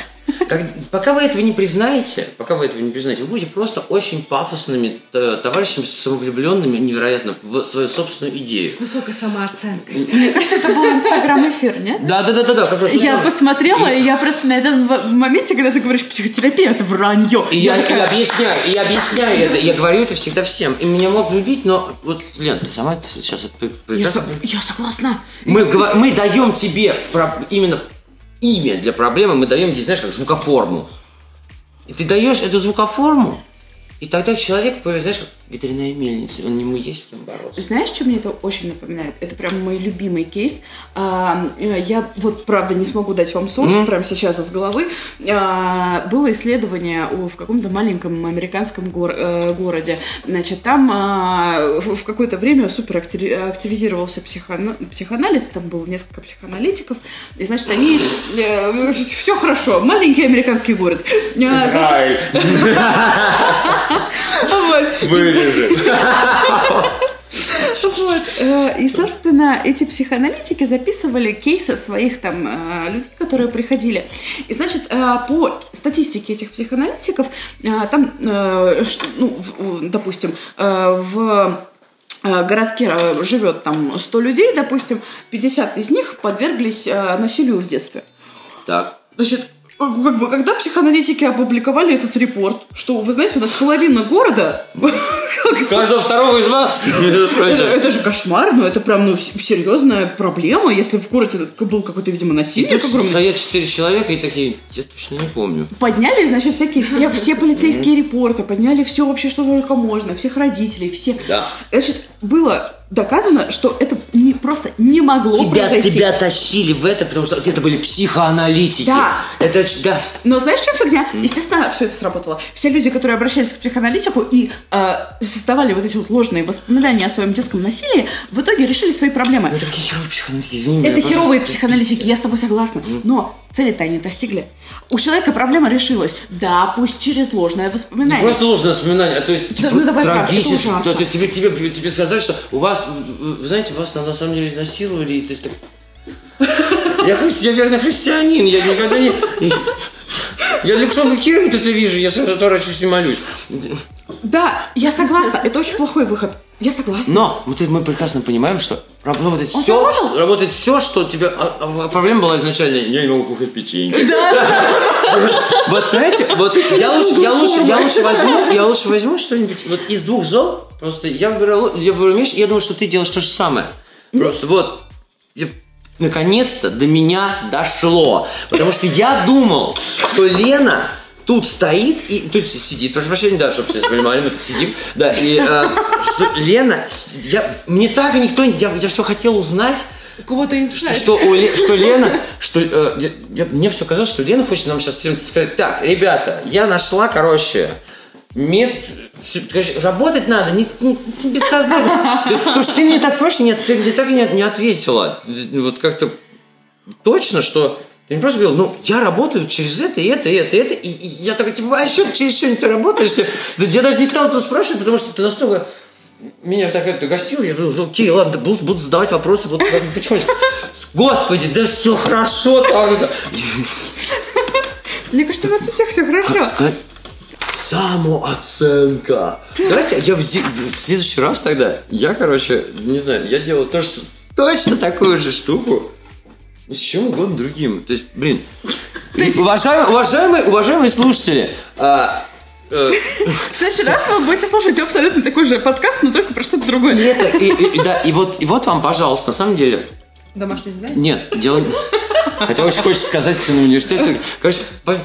как- пока вы этого не признаете, пока вы этого не признаете, вы будете просто очень пафосными товарищами, самовлюбленными невероятно в свою собственную идею. С высокой самооценкой. Мне кажется, это был инстаграм-эфир, нет? Да, да, да, да, да, как раз то Я посмотрела, И- и я просто на этом моменте, когда ты говоришь психотерапия, это вранье. И я, такая, объясняю, и объясняю это, я говорю это всегда всем. И меня могут любить, но вот, Лен, ты сама сейчас это я, я согласна. Мы, даем тебе про- именно имя для проблемы, мы даем тебе, знаешь, как звукоформу. И ты даешь эту звукоформу, и тогда человек, знаешь, как ветряная мельница, он ему есть с кем бороться. Знаешь, что мне это очень напоминает? Это прям мой любимый кейс. А, э, я вот, правда, не смогу дать вам сорс прямо сейчас из головы. А, было исследование в каком-то маленьком американском гор- э, городе. Значит, там а, в какое-то время супер активи- активизировался психоана- психоанализ, там было несколько психоаналитиков, и, значит, они... все хорошо, маленький американский город. А, значит, вот. Э, И, собственно, эти психоаналитики записывали кейсы своих там э, людей, которые приходили. И, значит, э, по статистике этих психоаналитиков, там, ну, допустим, в городке живет там 100 людей, допустим, 50 из них подверглись насилию в детстве. Так. Значит, как бы, когда психоаналитики опубликовали этот репорт, что, вы знаете, у нас половина города Каждого второго из вас. Это, же кошмар, но это прям ну, серьезная проблема, если в городе был какой-то, видимо, насильник огромный. стоят четыре человека и такие, я точно не помню. Подняли, значит, всякие все, все полицейские репорты, подняли все вообще, что только можно, всех родителей, все. Да. Значит, было доказано, что это не, просто не могло Тебя, произойти. тебя тащили в это, потому что это были психоаналитики. Да. Это, да. Но знаешь, что фигня? Естественно, все это сработало. Все люди, которые обращались к психоаналитику и э, создавали вот эти вот ложные воспоминания о своем детском насилии, в итоге решили свои проблемы. Это какие херовые психоаналитики, извини Это херовые психоаналитики, я с тобой согласна. Но цели-то они достигли. У человека проблема решилась. Да, пусть через ложное Не воспоминание. просто ложное воспоминание, а то есть Да, ну давай это трагическое. То есть тебе, тебе, тебе сказали, что у вас вас, знаете, вас на самом деле изнасиловали, и есть так... Я, я верно христианин, я никогда не... Я Александра Кирилл это вижу, я сразу торачусь и молюсь. Да, я согласна. Это очень плохой выход. Я согласна. Но вот мы прекрасно понимаем, что работает Он все, заработал? работает все, что тебе... а- а проблема была изначально, я не могу кушать печенье. Вот, понимаете, вот я лучше, я лучше, я лучше возьму, я лучше возьму что-нибудь вот из двух зол, просто я выбираю, я выбираю и я думаю, что ты делаешь то же самое. Просто вот, наконец-то до меня дошло. Потому что я думал, что Лена тут стоит и то есть сидит, прошу прощения, да, чтобы все понимали, мы тут сидим, да, и э, что Лена, я, мне так и никто, я, я все хотел узнать, кого-то что, инсайт. что, у Ле- что Лена, что э, я- я- мне все казалось, что Лена хочет нам сейчас всем сказать, так, ребята, я нашла, короче, мед, короче, работать надо, не, не, с- не бессознательно. То есть, то, что ты мне так проще, нет, ты мне так и не, не ответила. Вот как-то точно, что ты не просто говорил, ну, я работаю через это, и это, и это, и это, и, и я такой, типа, а еще через что-нибудь ты работаешь? Да Я даже не стал этого спрашивать, потому что ты настолько меня так это гасил, я думал, ну, окей, ладно, буду, буду задавать вопросы, бы потихонечку. Господи, да все хорошо так-то. Мне кажется, у нас у всех все хорошо. Самооценка. Давайте я в, следующий раз тогда, я, короче, не знаю, я делаю тоже точно такую же штуку. С чем угодно другим. То есть, блин, уважаемые, уважаемые, уважаемые слушатели, а, э, В следующий раз вы будете слушать абсолютно такой же подкаст, но только про что-то другое. это, и, и- да, и вот, и вот вам, пожалуйста, на самом деле, Домашнее задание? Нет, дело... Хотя очень хочется сказать что на университете. Короче,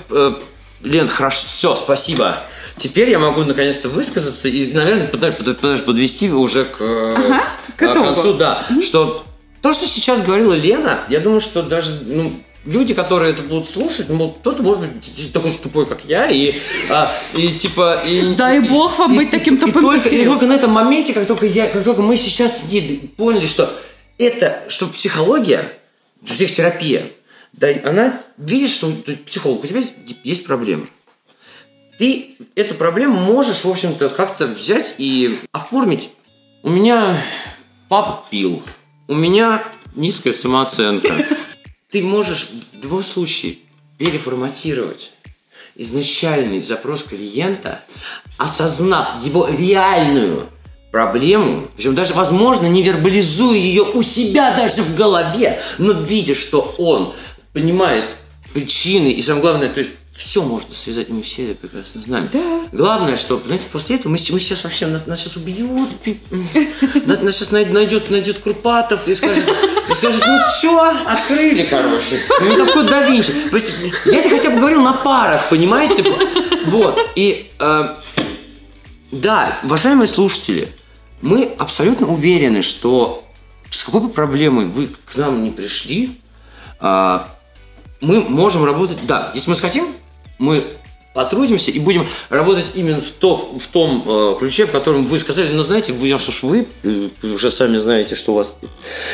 э, Лен, хорошо, все, спасибо. Теперь я могу наконец-то высказаться и, наверное, подожди, под- подожди, подвести уже к, э, Ага, к итогу. концу, да. Что то, что сейчас говорила Лена, я думаю, что даже ну, люди, которые это будут слушать, ну, кто-то может быть такой же тупой, как я, и, а, и типа... И, Дай бог вам и- быть и- таким и тупым, только, как и только на этом моменте, как только, я, как только мы сейчас с ней поняли, что это, что психология, психотерапия, да, она видит, что психолог, у тебя есть, проблема. Ты эту проблему можешь, в общем-то, как-то взять и оформить. У меня папа пил, у меня низкая самооценка. Ты можешь в любом случае переформатировать изначальный запрос клиента, осознав его реальную проблему, причем даже, возможно, не вербализуя ее у себя даже в голове, но видя, что он понимает причины и, самое главное, то есть все можно связать, мы все это прекрасно знаем. Да. Главное, что, знаете, после этого мы, мы сейчас вообще, нас, нас сейчас убьют, нас, нас сейчас найдет, найдет Курпатов и скажет, и скажет, ну все, открыли, короче. Ну никакой да Винчи. Я это хотя бы говорил на парах, понимаете? Вот. И э, да, уважаемые слушатели, мы абсолютно уверены, что с какой бы проблемой вы к нам не пришли, а, мы можем работать, да, если мы хотим, мы потрудимся и будем работать именно в, то, в том э, ключе, в котором вы сказали, ну, знаете, вы, раз уж вы э, уже сами знаете, что у вас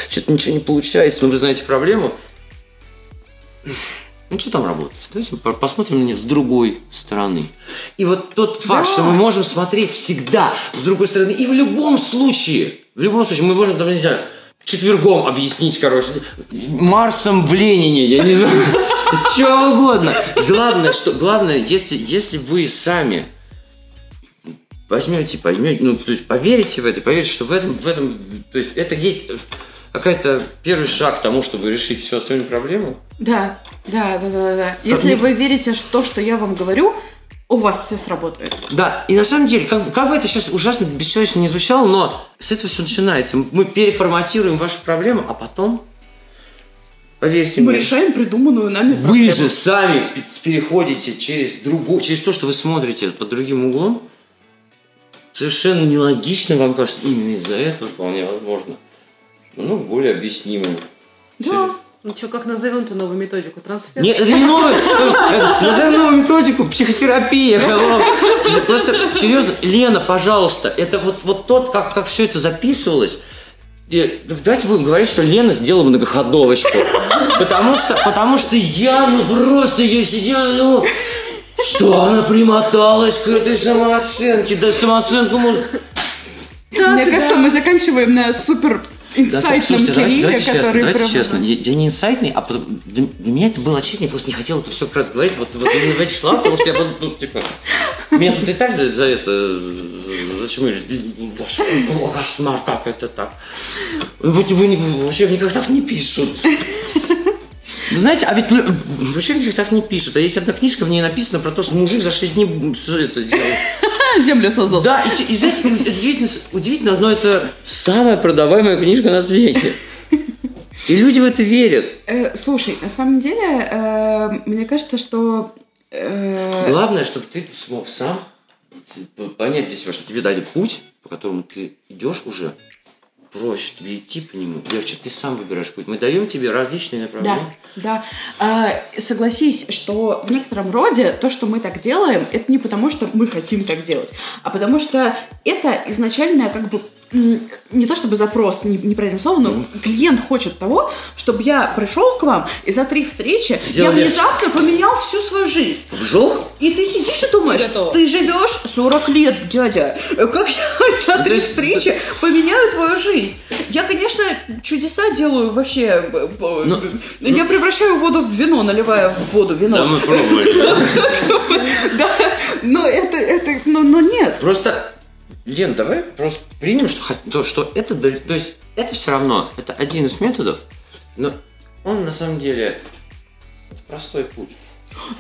что-то ничего не получается, но вы знаете проблему, ну, что там работать? Давайте по- посмотрим на нее с другой стороны. И вот тот факт, Да. что мы можем смотреть всегда с другой стороны, и в любом случае, в любом случае, мы можем, там, не знаю, четвергом объяснить, короче, Марсом в Ленине, я не знаю, что угодно. Главное, что, главное, если, если вы сами возьмете, поймете, ну, то есть поверите в это, поверите, что в этом, в этом, то есть это есть какая-то первый шаг к тому, чтобы решить всю остальную проблему. Да, да, да, да, да. Если вы верите в то, что я вам говорю, у вас все сработает. Да, и на самом деле, как, как бы это сейчас ужасно бесчеловечно не звучало, но с этого все начинается. Мы переформатируем вашу проблему, а потом, поверьте Мы мне, решаем придуманную нами вы проблему. же сами переходите через другую, через то, что вы смотрите под другим углом. Совершенно нелогично вам кажется, именно из-за этого вполне возможно. Ну, более объяснимым. Да. Ну что, как назовем-то новую методику? Трансфер? Нет, это не новая. это- Назовем новую методику. Психотерапия. Просто серьезно, Лена, пожалуйста, это вот, вот тот, как, как все это записывалось. И давайте будем говорить, что Лена сделала многоходовочку. Потому что, потому что я, ну просто я сидел, ну, что она примоталась к этой самооценке. Да самооценку может... Мне кажется, мы заканчиваем на супер инсайтном слушайте, давайте, Кирилле, давайте честно, который давайте честно. Я, я не инсайтный, а потом- для, для меня это было очевидно, я просто не хотел это все как раз говорить вот, вот именно в этих словах, потому что я потом, ну, типа, меня тут и так за, за это зачмырили. Кошмар, как это так? Вот вы, не- вообще в них так не пишут. Вы знаете, а ведь вообще них так не пишут. А есть одна книжка, в ней написано про то, что мужик за 6 дней это сделал. Землю создал. Да, и, и знаете, удивительно, удивительно, но это самая продаваемая книжка на свете. И люди в это верят. Э, слушай, на самом деле, э, мне кажется, что... э, Главное, чтобы ты смог сам понять для себя, что тебе дали путь, по которому ты идешь уже проще, идти по нему легче, ты сам выбираешь путь. Мы даем тебе различные Да, направления. да. А, согласись, что в некотором роде то, что мы так делаем, это не потому, что мы хотим так делать, а потому что это изначально как бы не то чтобы запрос, не- неправильное слово, но клиент хочет того, чтобы я пришел к вам и за три встречи Сделал я легче. внезапно поменял всю свою жизнь. Вжел? И ты сидишь и думаешь, ты живешь 40 лет, дядя. Как я за три есть- встречи поменяю твою жизнь? Я, конечно, чудеса делаю вообще. б- Ну, я превращаю воду в вино, наливая в воду вино. Да, мы пробовали. Да, но это, это, но, но нет. Просто, Лен, давай просто примем, что, то, что это, то есть, это все равно, это один из методов, но он на самом деле это простой путь.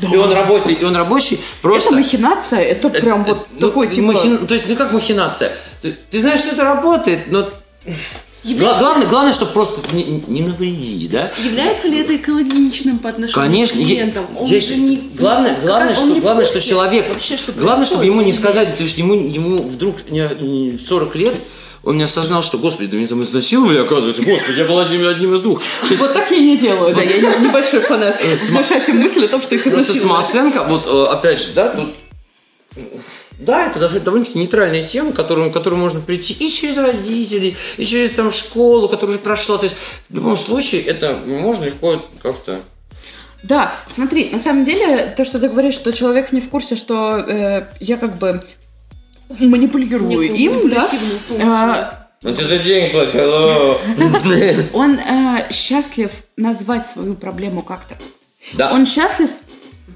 И он работает, и он рабочий, просто... Это махинация, это прям Это- вот ну, такой типа... махин- То есть, ну как махинация? Ты, ты знаешь, что это работает, но... Гла- главное, главное, чтобы просто не, не навреди, да? Является ли это экологичным по отношению Конечно, к клиентам? Он есть- же не- главное, главное, что, главное, что человек, вообще, что главное, чтобы ему не сказать, то есть ему, ему вдруг в 40 лет он не осознал, что, господи, да меня там изнасиловали, оказывается, господи, я был одним, одним из двух. Есть Вот так я не делаю, да, я не- небольшой фанат. Внушать им мысль о том, что их Просто изнасиловали. самооценка, вот э, опять же, да, тут да, это даже довольно-таки нейтральная тема, к которую, к которой можно прийти и через родителей, и через там школу, которая уже прошла. То есть в любом случае это можно легко как-то. Да, смотри, на самом деле, то, что ты говоришь, что человек не в курсе, что э, я как бы манипулирую Некую им, да, а, Ну ты за деньги платишь, hello. он э, счастлив назвать свою проблему как-то. Да. Он счастлив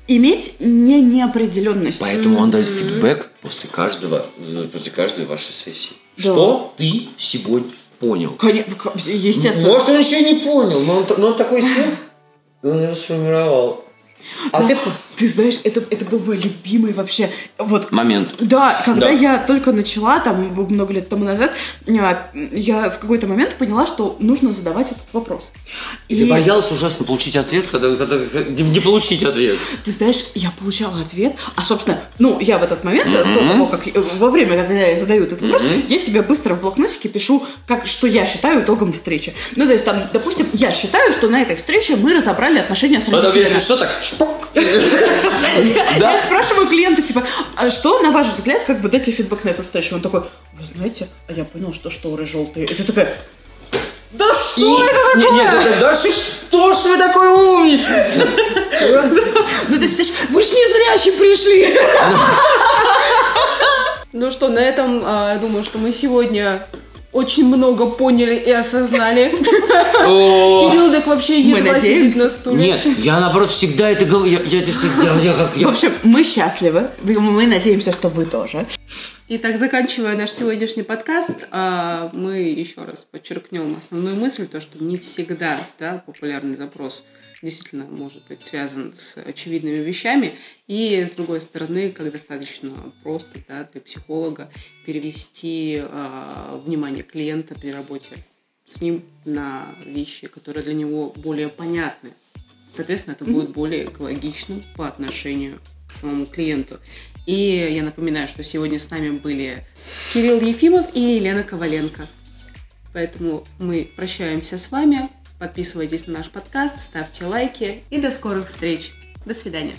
иметь не неопределенность. Поэтому он дает фидбэк после каждого, э, после каждой вашей сессии. Да. Что ты сегодня понял? Конечно, естественно. Может, он еще и не понял, но он, но он такой сел, он его сформировал. А Да. ты... Ты знаешь, это, это был мой любимый вообще вот Момент. Да, когда Да. я только начала, там, много лет тому назад, я, я в какой-то момент поняла, что нужно задавать этот вопрос. И ты боялась ужасно получить ответ, когда, когда не, не получить ответ. Ты знаешь, я получала ответ, а, собственно, ну, я в этот момент, до того, как, во время, когда я задаю этот вопрос, я себе быстро в блокнотике пишу, как, что я считаю итогом встречи. Ну, то есть, там, допустим, я считаю, что на этой встрече мы разобрали отношения с Потом, родителями. если что, так шпок. Я спрашиваю клиента, типа, а что, на ваш взгляд, как бы дайте фидбэк на эту встречу? Он такой, вы знаете, а я понял, что шторы желтые. Ты такая, да что это такое? не, да, да что ж вы такой умница? Ну, то есть, Вы ж не зрячи пришли. Ну что, на этом, а, я думаю, что мы сегодня очень много поняли и осознали. Кирилл так вообще едва сидит на стуле. Нет, я наоборот всегда это говорю. Я, всегда, я как... в общем, мы счастливы. Мы надеемся, что вы тоже. Итак, заканчивая наш сегодняшний подкаст, а, мы еще раз подчеркнем основную мысль, то, что не всегда да, популярный запрос действительно может быть связан с очевидными вещами, и с другой стороны, как достаточно просто да, для психолога перевести а, внимание клиента при работе с ним на вещи, которые для него более понятны. Соответственно, это будет более экологичным по отношению к самому клиенту. И я напоминаю, что сегодня с нами были Кирилл Ефимов и Елена Коваленко. Поэтому мы прощаемся с вами. Подписывайтесь на наш подкаст, ставьте лайки и до скорых встреч. До свидания.